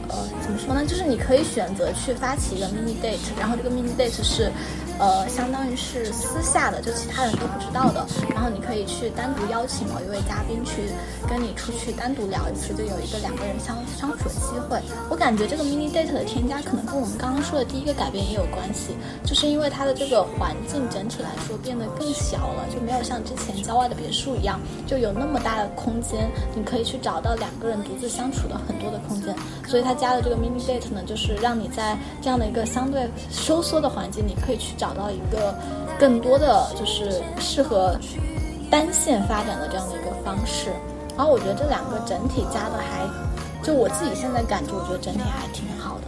呃，怎么说呢？就是你可以选择去发起一个 mini date，然后这个 mini date 是，呃，相当于是私下的，就其他人都不知道的。然后你可以去单独邀请某一位嘉宾去跟你出去单独聊一次，就有一个两个人相相处的机会。我感觉这个 mini date 的添加可能跟我们刚刚说的第一个改变也有关系，就是因为它的这个环境整体来说变得更小了，就没有像之前郊外的别墅一样，就有那么大的空间，你可以去找到两个人独自相处的很多的空间。所以它加的这个 mini date 呢，就是让你在这样的一个相对收缩的环境，你可以去找到一个更多的就是适合单线发展的这样的一个方式。然后我觉得这两个整体加的还，就我自己现在感觉，我觉得整体还挺好的。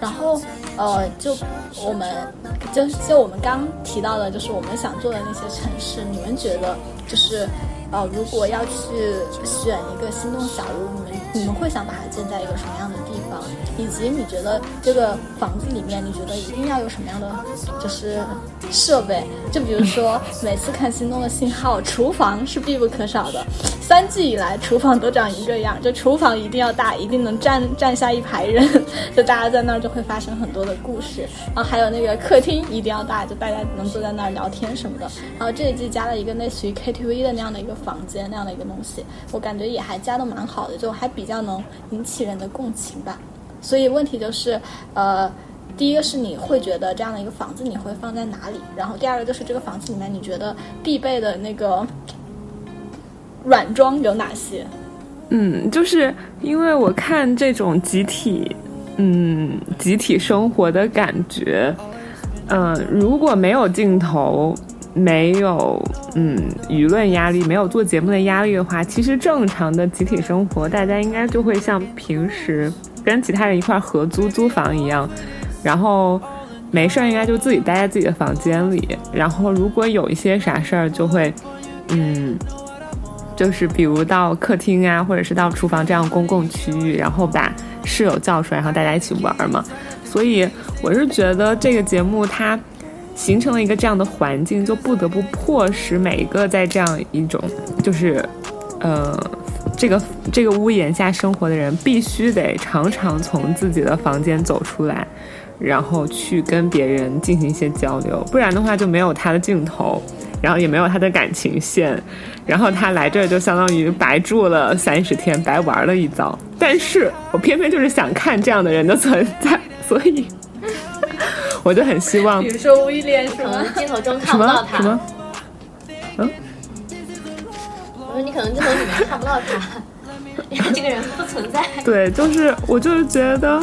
然后呃，就我们就就我们刚提到的，就是我们想做的那些城市，你们觉得就是呃，如果要去选一个心动小屋，你们你们会想把它建在一个什么样的地方？以及你觉得这个房子里面，你觉得一定要有什么样的就是设备？就比如说 *laughs* 每次看心动的信号，厨房是必不可少的。三季以来，厨房都长一个样，就厨房一定要大，一定能站站下一排人，*laughs* 就大家在那儿就会发生很多的故事。然后还有那个客厅一定要大，就大家能坐在那儿聊天什么的。然后这一季加了一个类似于 KTV 的那样的一个房间那样的一个东西，我感觉也还加的蛮好的，就还比较能引起人的共情吧。所以问题就是，呃，第一个是你会觉得这样的一个房子你会放在哪里？然后第二个就是这个房子里面你觉得必备的那个软装有哪些？嗯，就是因为我看这种集体，嗯，集体生活的感觉，嗯，如果没有镜头，没有嗯舆论压力，没有做节目的压力的话，其实正常的集体生活，大家应该就会像平时跟其他人一块合租租房一样，然后没事儿应该就自己待在自己的房间里，然后如果有一些啥事儿，就会嗯。就是比如到客厅啊，或者是到厨房这样公共区域，然后把室友叫出来，然后大家一起玩嘛。所以我是觉得这个节目它形成了一个这样的环境，就不得不迫使每一个在这样一种就是呃这个这个屋檐下生活的人，必须得常常从自己的房间走出来，然后去跟别人进行一些交流，不然的话就没有他的镜头。然后也没有他的感情线，然后他来这儿就相当于白住了 *laughs* 三十天，白玩了一遭。但是我偏偏就是想看这样的人的存在，所以 *laughs* 我就很希望。比如说威廉是吗？镜头中看不到他。什么？嗯？我说你可能镜头里面看不到他。*laughs* 这个人不存在。对，就是我就是觉得，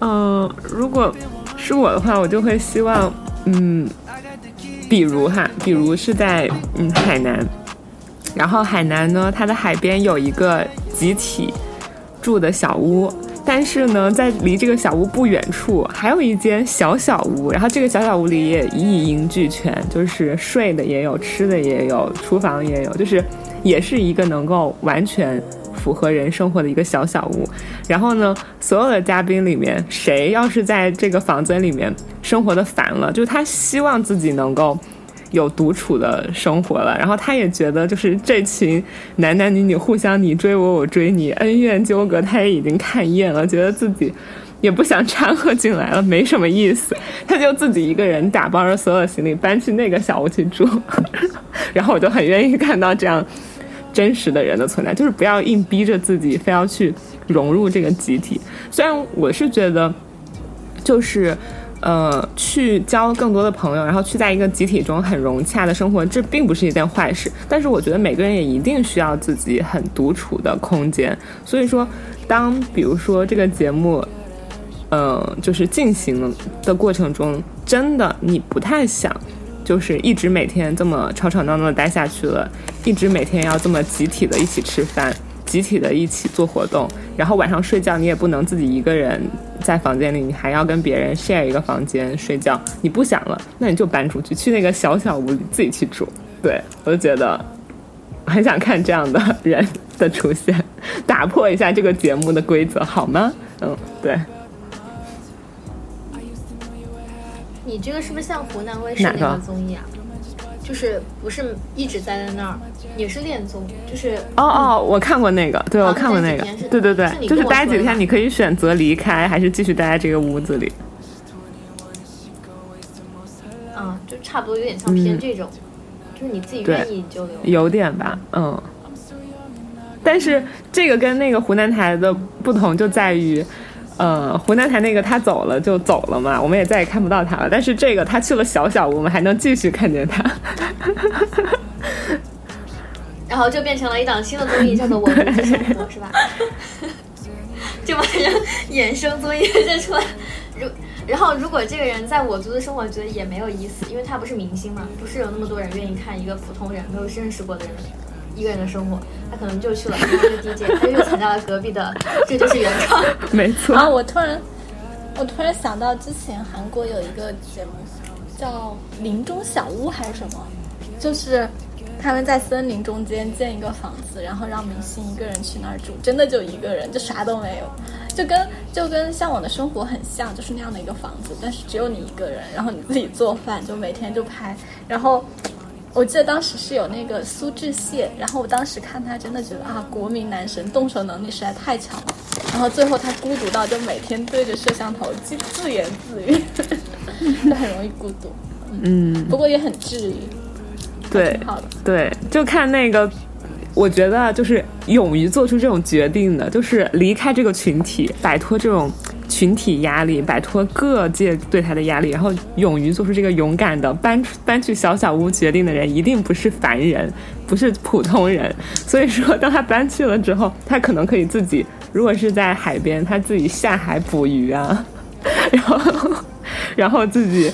嗯、如果是我的话，我就会希望，嗯，比如哈，比如是在嗯海南，然后海南呢，它的海边有一个集体住的小屋。但是呢，在离这个小屋不远处，还有一间小小屋，然后这个小小屋里也一应俱全，就是睡的也有，吃的也有，厨房也有，就是也是一个能够完全符合人生活的一个小小屋。然后呢，所有的嘉宾里面，谁要是在这个房间里面生活的烦了，就是他希望自己能够有独处的生活了，然后他也觉得就是这群男男女女互相你追我我追你，恩怨纠葛，他也已经看厌了，觉得自己也不想掺和进来了，没什么意思，他就自己一个人打包着所有行李搬去那个小屋去住，然后我就很愿意看到这样真实的人的存在，就是不要硬逼着自己非要去融入这个集体。虽然我是觉得，就是。呃，去交更多的朋友，然后去在一个集体中很融洽的生活，这并不是一件坏事。但是我觉得每个人也一定需要自己很独处的空间。所以说，当比如说这个节目，呃，就是进行的过程中，真的你不太想，就是一直每天这么吵吵闹闹的待下去了，一直每天要这么集体的一起吃饭。集体的一起做活动，然后晚上睡觉你也不能自己一个人在房间里，你还要跟别人 share 一个房间睡觉。你不想了，那你就搬出去，去那个小小屋里自己去住。对我就觉得很想看这样的人的出现，打破一下这个节目的规则，好吗？嗯，对。你这个是不是像湖南卫视那个综艺啊？就是不是一直待在那儿，也是恋综，就是哦哦，我看过那个，对我看过那个，对对对，就是待几天，你可以选择离开，还是继续待在这个屋子里。嗯，就差不多有点像偏这种，就是你自己愿意就留。有点吧，嗯。但是这个跟那个湖南台的不同就在于。呃，湖南台那个他走了就走了嘛，我们也再也看不到他了。但是这个他去了小小，我们还能继续看见他。然后就变成了一档新的综艺，叫做《我独自生活》，是吧？*laughs* 就把人衍生综艺就出来。如然后，如果这个人在我族的生活，觉得也没有意思，因为他不是明星嘛，不是有那么多人愿意看一个普通人没有认识过的人。一个人的生活，他可能就去了当个 DJ，他又参加了隔壁的 *laughs*《这就是原创》。没错。然后我突然，我突然想到之前韩国有一个节目叫《林中小屋》还是什么，就是他们在森林中间建一个房子，然后让明星一个人去那儿住，真的就一个人，就啥都没有，就跟就跟向往的生活很像，就是那样的一个房子，但是只有你一个人，然后你自己做饭，就每天就拍，然后。我记得当时是有那个苏志燮，然后我当时看他真的觉得啊，国民男神，动手能力实在太强了。然后最后他孤独到就每天对着摄像头自自言自语，*laughs* 就很容易孤独。嗯，不过也很治愈。对，好的，对，就看那个，我觉得就是勇于做出这种决定的，就是离开这个群体，摆脱这种。群体压力，摆脱各界对他的压力，然后勇于做出这个勇敢的搬搬去小小屋决定的人，一定不是凡人，不是普通人。所以说，当他搬去了之后，他可能可以自己，如果是在海边，他自己下海捕鱼啊，然后，然后自己，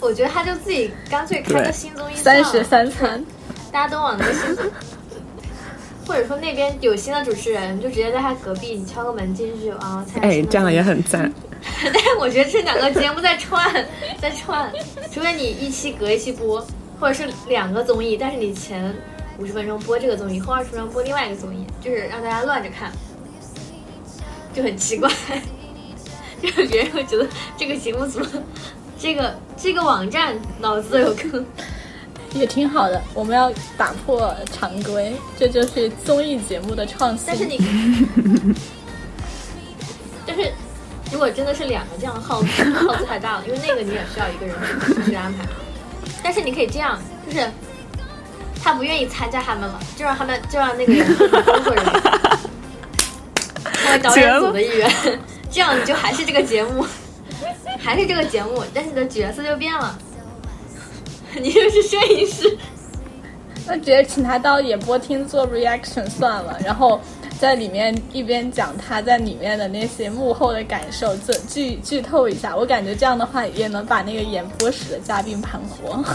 我觉得他就自己干脆开个新综艺，三十三餐，大家都往那个新。*laughs* 或者说那边有新的主持人，就直接在他隔壁，你敲个门进去啊。哎，这样也很赞。*laughs* 但是我觉得这两个节目在串，*laughs* 在串，除非你一期隔一期播，或者是两个综艺，但是你前五十分钟播这个综艺，后二十分钟播另外一个综艺，就是让大家乱着看，就很奇怪，*laughs* 就是别人会觉得这个节目组，这个这个网站脑子有坑。也挺好的，我们要打破常规，这就是综艺节目的创新。但是你，*laughs* 但是如果真的是两个这样耗子，耗子太大了，因为那个你也需要一个人去安排。但是你可以这样，就是他不愿意参加他们了，就让他们就让那个人工作人员，成为 *laughs* 导演组的一员，这样你就还是这个节目，还是这个节目，但是你的角色就变了。你又是摄影师，那直接请他到演播厅做 reaction 算了。然后在里面一边讲他在里面的那些幕后的感受，这剧剧透一下，我感觉这样的话也能把那个演播室的嘉宾盘活。*laughs*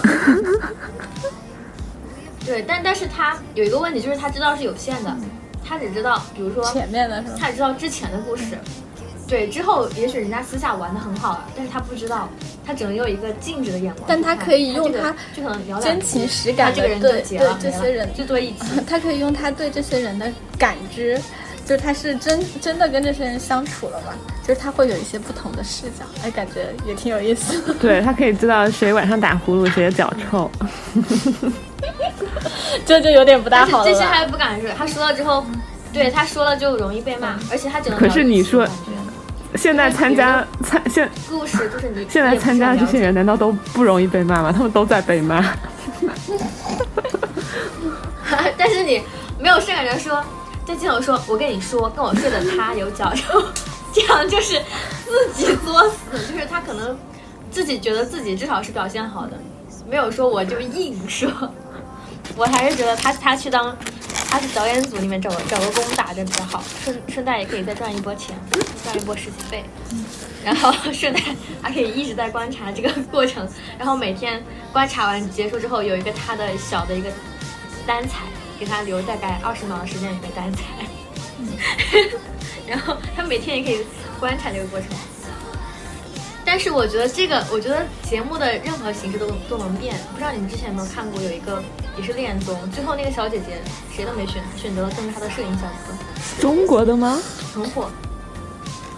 对，但但是他有一个问题，就是他知道是有限的，他只知道，比如说前面的？他只知道之前的故事，对，之后也许人家私下玩的很好了，但是他不知道，他只能用一个静止的眼光，但他可以用他就可能聊两真情实感他这个人的对就，对这些人就对一起，*laughs* 他可以用他对这些人的感知，就是他是真真的跟这些人相处了嘛，就是他会有一些不同的视角，哎，感觉也挺有意思的。对他可以知道谁晚上打呼噜，谁的脚臭。*laughs* 这就有点不大好了？这些还不敢说，他说了之后，对他说了就容易被骂，而且他只能可是你说感觉现在参加参现故事就是你 *laughs* 现在参加的这些人，难道都不容易被骂吗？他们都在被骂。*laughs* 但是你没有甚感觉说，在镜头说，我跟你说，跟我睡的他有脚臭，这样就是自己作死，就是他可能自己觉得自己至少是表现好的，没有说我就硬说，我还是觉得他他去当。他去导演组里面找个找个工打着比较好，顺顺带也可以再赚一波钱，赚一波实习费，然后顺带还可以一直在观察这个过程，然后每天观察完结束之后有一个他的小的一个单采，给他留大概二十秒的时间有一个单采，*laughs* 然后他每天也可以观察这个过程。但是我觉得这个，我觉得节目的任何形式都都能变。不知道你们之前有没有看过，有一个也是恋综，最后那个小姐姐谁都没选，选择了跟着她的摄影小哥，中国的吗？很火。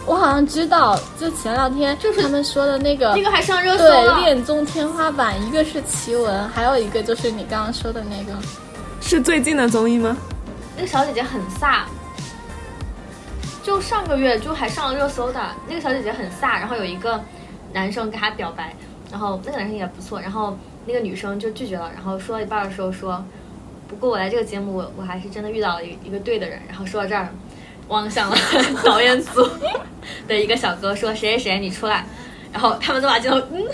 我好像知道，就前两天就是他们说的那个 *laughs* 那个还上热搜对了。恋综天花板，一个是奇闻，还有一个就是你刚刚说的那个。是最近的综艺吗？那个小姐姐很飒，就上个月就还上了热搜的。那个小姐姐很飒，然后有一个男生跟她表白，然后那个男生也不错，然后那个女生就拒绝了，然后说到一半的时候说，不过我来这个节目，我我还是真的遇到了一一个对的人。然后说到这儿，望向了 *laughs* 导演组的一个小哥，说谁谁谁你出来，然后他们都把镜头嗯。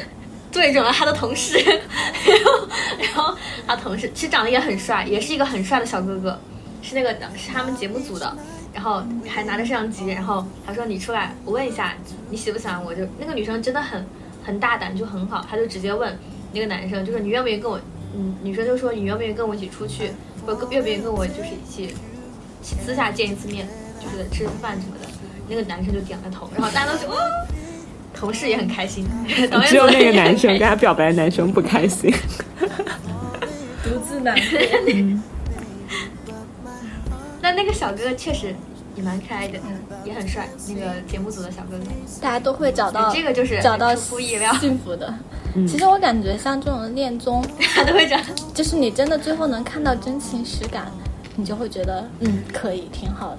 对准了他的同事，*laughs* 然后，然后他同事其实长得也很帅，也是一个很帅的小哥哥，是那个是他们节目组的，然后还拿着摄像机，然后他说你出来，我问一下你喜不喜欢我，就那个女生真的很很大胆，就很好，他就直接问那个男生，就是你愿不愿意跟我，嗯，女生就说你愿不愿意跟我一起出去，或者愿不愿意跟我就是一起私下见一次面，就是吃饭什么的，那个男生就点了头，然后大家都说。哦同事也很开心，导演只有那个男生跟他表白的男生不开心。*laughs* 独自难过。*laughs* 但那个小哥哥确实也蛮可爱的，也很帅。那个节目组的小哥哥，大家都会找到这个就是找到出乎意料幸福的。其实我感觉像这种恋综，他 *laughs* 都会这样。就是你真的最后能看到真情实感，你就会觉得嗯可以挺好的。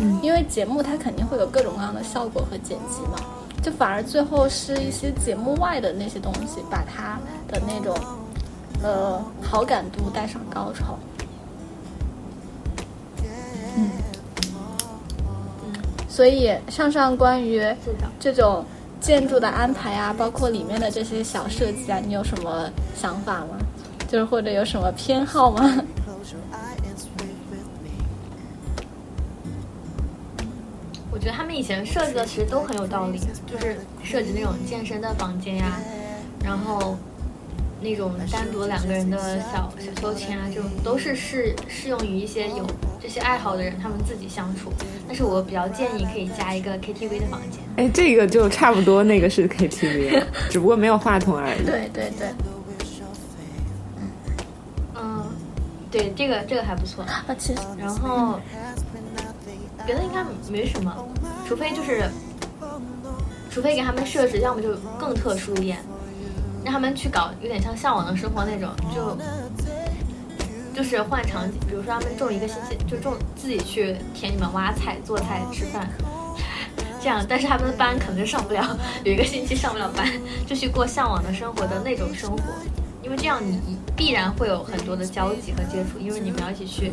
嗯，因为节目它肯定会有各种各样的效果和剪辑嘛，就反而最后是一些节目外的那些东西，把它的那种呃好感度带上高潮。嗯，嗯所以上上关于，这种建筑的安排啊，包括里面的这些小设计啊，你有什么想法吗？就是或者有什么偏好吗？*laughs* 我觉得他们以前设计的其实都很有道理，就是设计那种健身的房间呀，然后那种单独两个人的小小秋千啊，这种都是适适用于一些有这些爱好的人，他们自己相处。但是我比较建议可以加一个 KTV 的房间。哎，这个就差不多，那个是 KTV，只不过没有话筒而已。对对对，嗯，对，这个这个还不错。然后别的应该没什么，除非就是，除非给他们设置，要么就更特殊一点，让他们去搞有点像向往的生活那种，就就是换场景，比如说他们种一个星期，就种自己去田里面挖菜、做菜、吃饭。*laughs* 这样，但是他们的班可能上不了，*laughs* 有一个星期上不了班，就去过向往的生活的那种生活，因为这样你必然会有很多的交集和接触，因为你们要一起去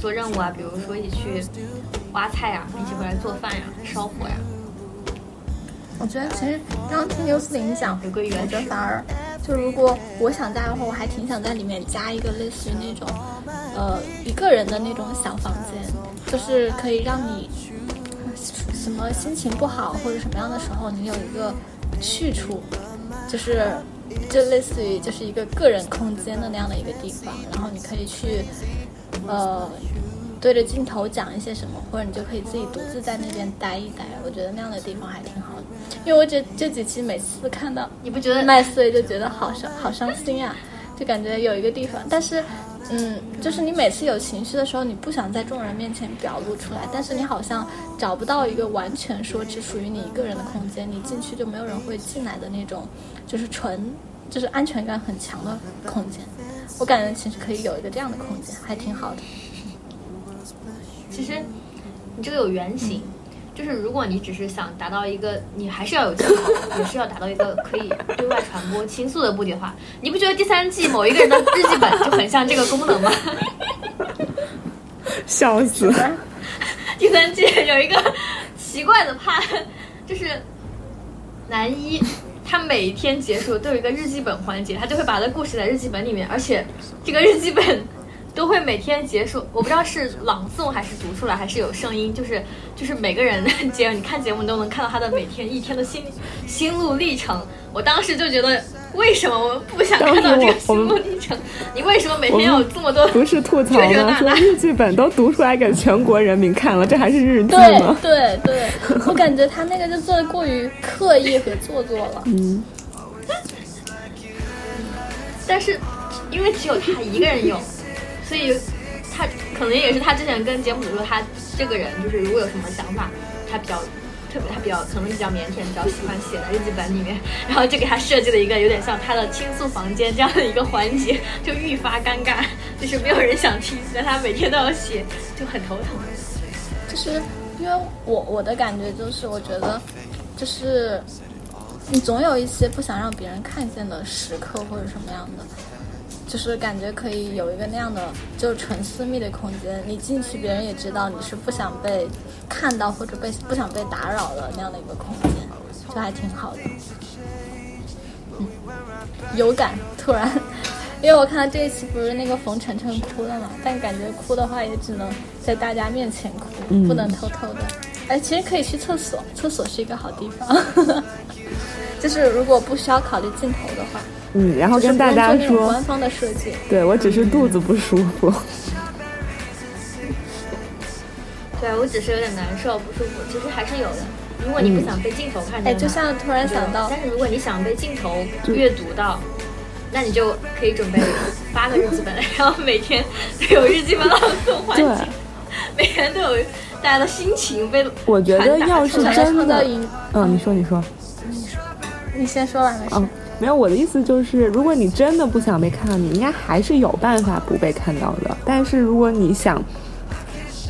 做任务啊，比如说一起去挖菜呀、一起回来做饭呀、烧火呀。我觉得其实刚刚听刘思玲讲，回归原始我觉得反而就如果我想加的话，我还挺想在里面加一个类似于那种，呃，一个人的那种小房间，就是可以让你什么心情不好或者什么样的时候，你有一个去处，就是就类似于就是一个个人空间的那样的一个地方，然后你可以去，呃。对着镜头讲一些什么，或者你就可以自己独自在那边待一待。我觉得那样的地方还挺好的，因为我这这几期每次看到你不觉得麦穗就觉得好伤好伤心啊，就感觉有一个地方，但是，嗯，就是你每次有情绪的时候，你不想在众人面前表露出来，但是你好像找不到一个完全说只属于你一个人的空间，你进去就没有人会进来的那种，就是纯就是安全感很强的空间。我感觉其实可以有一个这样的空间，还挺好的。其实，你这个有原型，就是如果你只是想达到一个，你还是要有镜头，也是要达到一个可以对外传播倾诉的目的的话，你不觉得第三季某一个人的日记本就很像这个功能吗？*laughs* 笑死！第三季有一个奇怪的怕，就是男一，他每天结束都有一个日记本环节，他就会把他的故事在日记本里面，而且这个日记本。都会每天结束，我不知道是朗诵还是读出来，还是有声音，就是就是每个人节，你看节目你都能看到他的每天一天的心心路历程。我当时就觉得，为什么我们不想看到这个心路历程？你为什么每天要有这么多？不是吐槽吗？说日记本都读出来给全国人民看了，这还是日记吗？对对对，我感觉他那个就做的过于刻意和做作了。嗯。但是，因为只有他一个人有。所以，他可能也是他之前跟节目组说，他这个人就是如果有什么想法，他比较特别，他比较可能比较腼腆，比较喜欢写在日记本里面，然后就给他设计了一个有点像他的倾诉房间这样的一个环节，就愈发尴尬，就是没有人想听，但他每天都要写，就很头疼。就是因为我我的感觉就是，我觉得就是你总有一些不想让别人看见的时刻或者什么样的。就是感觉可以有一个那样的，就纯私密的空间，你进去别人也知道你是不想被看到或者被不想被打扰的那样的一个空间，就还挺好的。嗯，有感，突然，因为我看到这一期不是那个冯程程哭了嘛，但感觉哭的话也只能在大家面前哭，不能偷偷的。哎，其实可以去厕所，厕所是一个好地方。*laughs* 就是如果不需要考虑镜头的话。嗯，然后跟大家说，官方的设计，对我只是肚子不舒服。*laughs* 对我只是有点难受不舒服，其实还是有的。如果你不想被镜头看见，哎，就像突然想到，但是如果你想被镜头阅读到，那你就可以准备八个日记本，*laughs* 然后每天都有日记本朗诵环节，*laughs* 每天都有大家的心情被我觉得要是真的，嗯，你说你说，你说，你先说完没事。没有，我的意思就是，如果你真的不想被看到，你应该还是有办法不被看到的。但是如果你想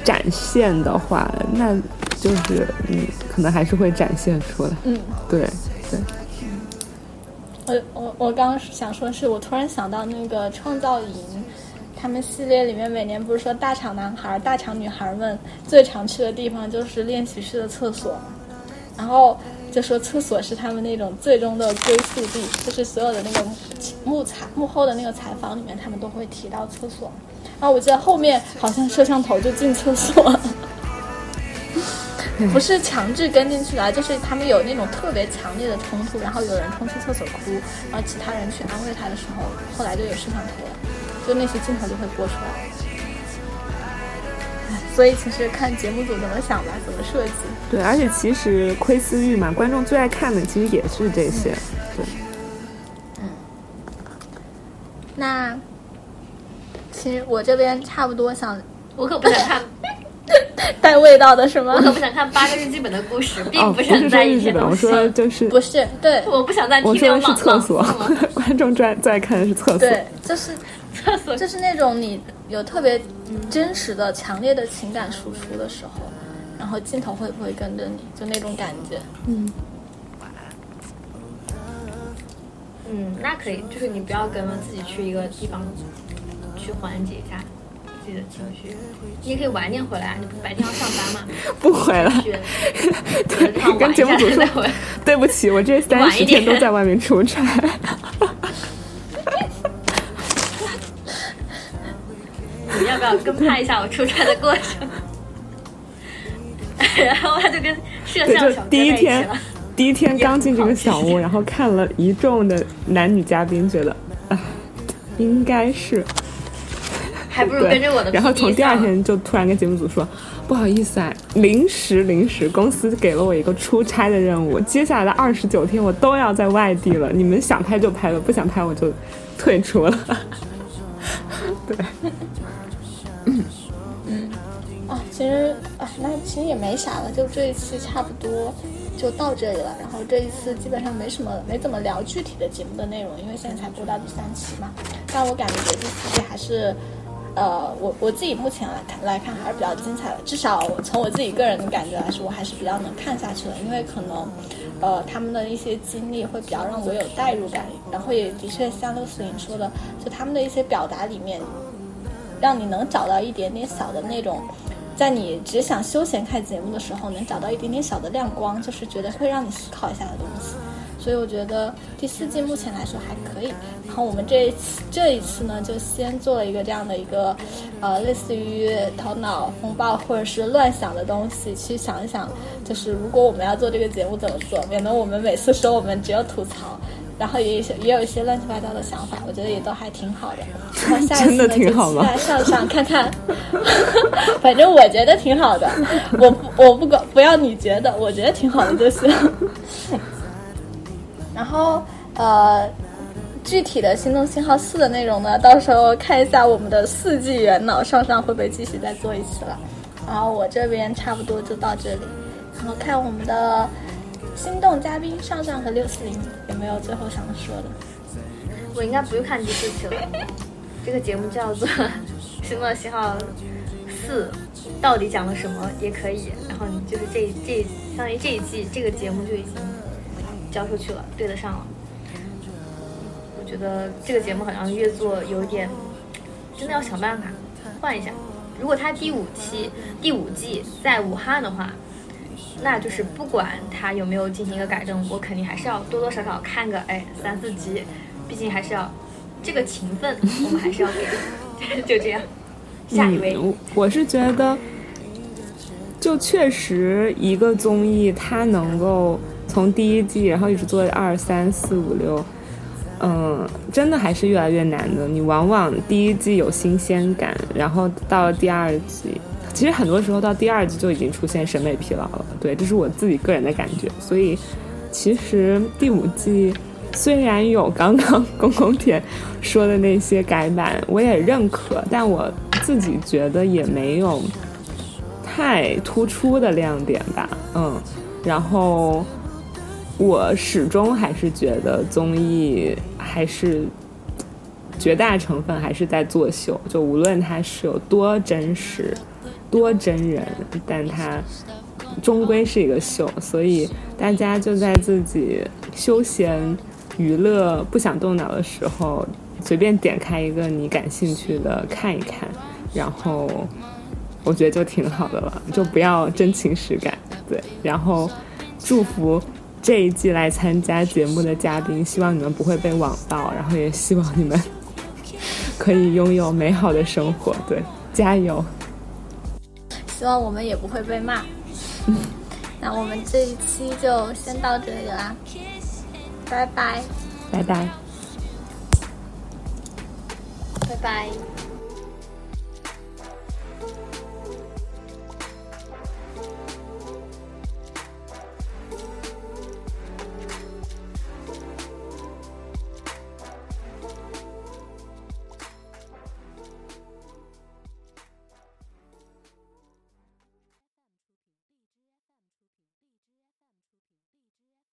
展现的话，那就是你可能还是会展现出来。嗯，对对。我我我刚刚想说，是我突然想到那个创造营，他们系列里面每年不是说大厂男孩、大厂女孩们最常去的地方就是练习室的厕所，然后。就说厕所是他们那种最终的归宿地，就是所有的那个幕采幕后的那个采访里面，他们都会提到厕所。然后我记得后面好像摄像头就进厕所，*laughs* 不是强制跟进去的，就是他们有那种特别强烈的冲突，然后有人冲去厕所哭，然后其他人去安慰他的时候，后来就有摄像头了，就那些镜头就会播出来。所以其实看节目组怎么想吧，怎么设计。对，而且其实窥私欲嘛，观众最爱看的其实也是这些。对。嗯。那其实我这边差不多想，我可不想看 *laughs* 带味道的是吗？我可不想看八个日记本的故事，并不是在一些东西。我说就是不是对，我不想在我说的是厕所，*laughs* 观众最最爱看的是厕所。对，就是厕所，就是那种你。有特别真实的、强烈的情感输出的时候，然后镜头会不会跟着你？就那种感觉。嗯。嗯，那可以，就是你不要跟了，自己去一个地方去缓解一下自己的情绪。你也可以晚点回来，你不白天要上班吗？*laughs* 不回来。跟节目组说，对不起，我这三十天都在外面出差。*laughs* 不要跟拍一下我出差的过程？然后他就跟摄像小哥第一在一起天了。，第一天刚进这个小屋，然后看了一众的男女嘉宾，觉得啊，应该是 *laughs* 还不如跟着我的然后从第二天就突然跟节目组说，不好意思啊，临时临时公司给了我一个出差的任务，接下来的二十九天我都要在外地了，你们想拍就拍了，不想拍我就退出了。*laughs* 对，啊，其实啊，那其实也没啥了，就这一期差不多就到这里了。然后这一次基本上没什么，没怎么聊具体的节目的内容，因为现在才播到第三期嘛。但我感觉第四季还是，呃，我我自己目前来看来看还是比较精彩的，至少从我自己个人的感觉来说，我还是比较能看下去的，因为可能。呃，他们的一些经历会比较让我有代入感，然后也的确像六四零说的，就他们的一些表达里面，让你能找到一点点小的那种，在你只想休闲看节目的时候，能找到一点点小的亮光，就是觉得会让你思考一下的东西。所以我觉得第四季目前来说还可以。然后我们这一次这一次呢，就先做了一个这样的一个，呃，类似于头脑风暴或者是乱想的东西，去想一想，就是如果我们要做这个节目怎么做，免得我们每次说我们只有吐槽。然后也有些也有一些乱七八糟的想法，我觉得也都还挺好的。*laughs* 然后下一真的次呢，就挺好吗期待上上看看，*laughs* 反正我觉得挺好的。我不我不管不要你觉得，我觉得挺好的就行。*laughs* 然后呃，具体的《心动信号四》的内容呢，到时候看一下我们的四季元脑上上会不会继续再做一期了。然后我这边差不多就到这里，然后看我们的心动嘉宾上上和六四零有没有最后想说的。我应该不用看第四期了。这个节目叫做《心动信号四》，到底讲了什么也可以。然后你就是这这相当于这一季这个节目就已经交出去了，对得上了。我觉得这个节目好像越做有点，真的要想办法换一下。如果他第五期第五季在武汉的话，那就是不管它有没有进行一个改正，我肯定还是要多多少少看个哎三四集，毕竟还是要这个情分，我们还是要给，*laughs* 就这样。下一位，嗯，我是觉得，就确实一个综艺它能够从第一季，然后一直做二三四五六，嗯，真的还是越来越难的。你往往第一季有新鲜感，然后到了第二季，其实很多时候到第二季就已经出现审美疲劳了。对，这是我自己个人的感觉。所以，其实第五季虽然有刚刚公公田说的那些改版，我也认可，但我自己觉得也没有太突出的亮点吧。嗯，然后我始终还是觉得综艺还是绝大成分还是在作秀，就无论它是有多真实、多真人，但它终归是一个秀，所以大家就在自己休闲、娱乐、不想动脑的时候，随便点开一个你感兴趣的看一看，然后我觉得就挺好的了，就不要真情实感。对，然后祝福这一季来参加节目的嘉宾，希望你们不会被网暴，然后也希望你们 *laughs* 可以拥有美好的生活。对，加油！希望我们也不会被骂。*laughs* 那我们这一期就先到这里啦，拜拜。拜拜。拜拜。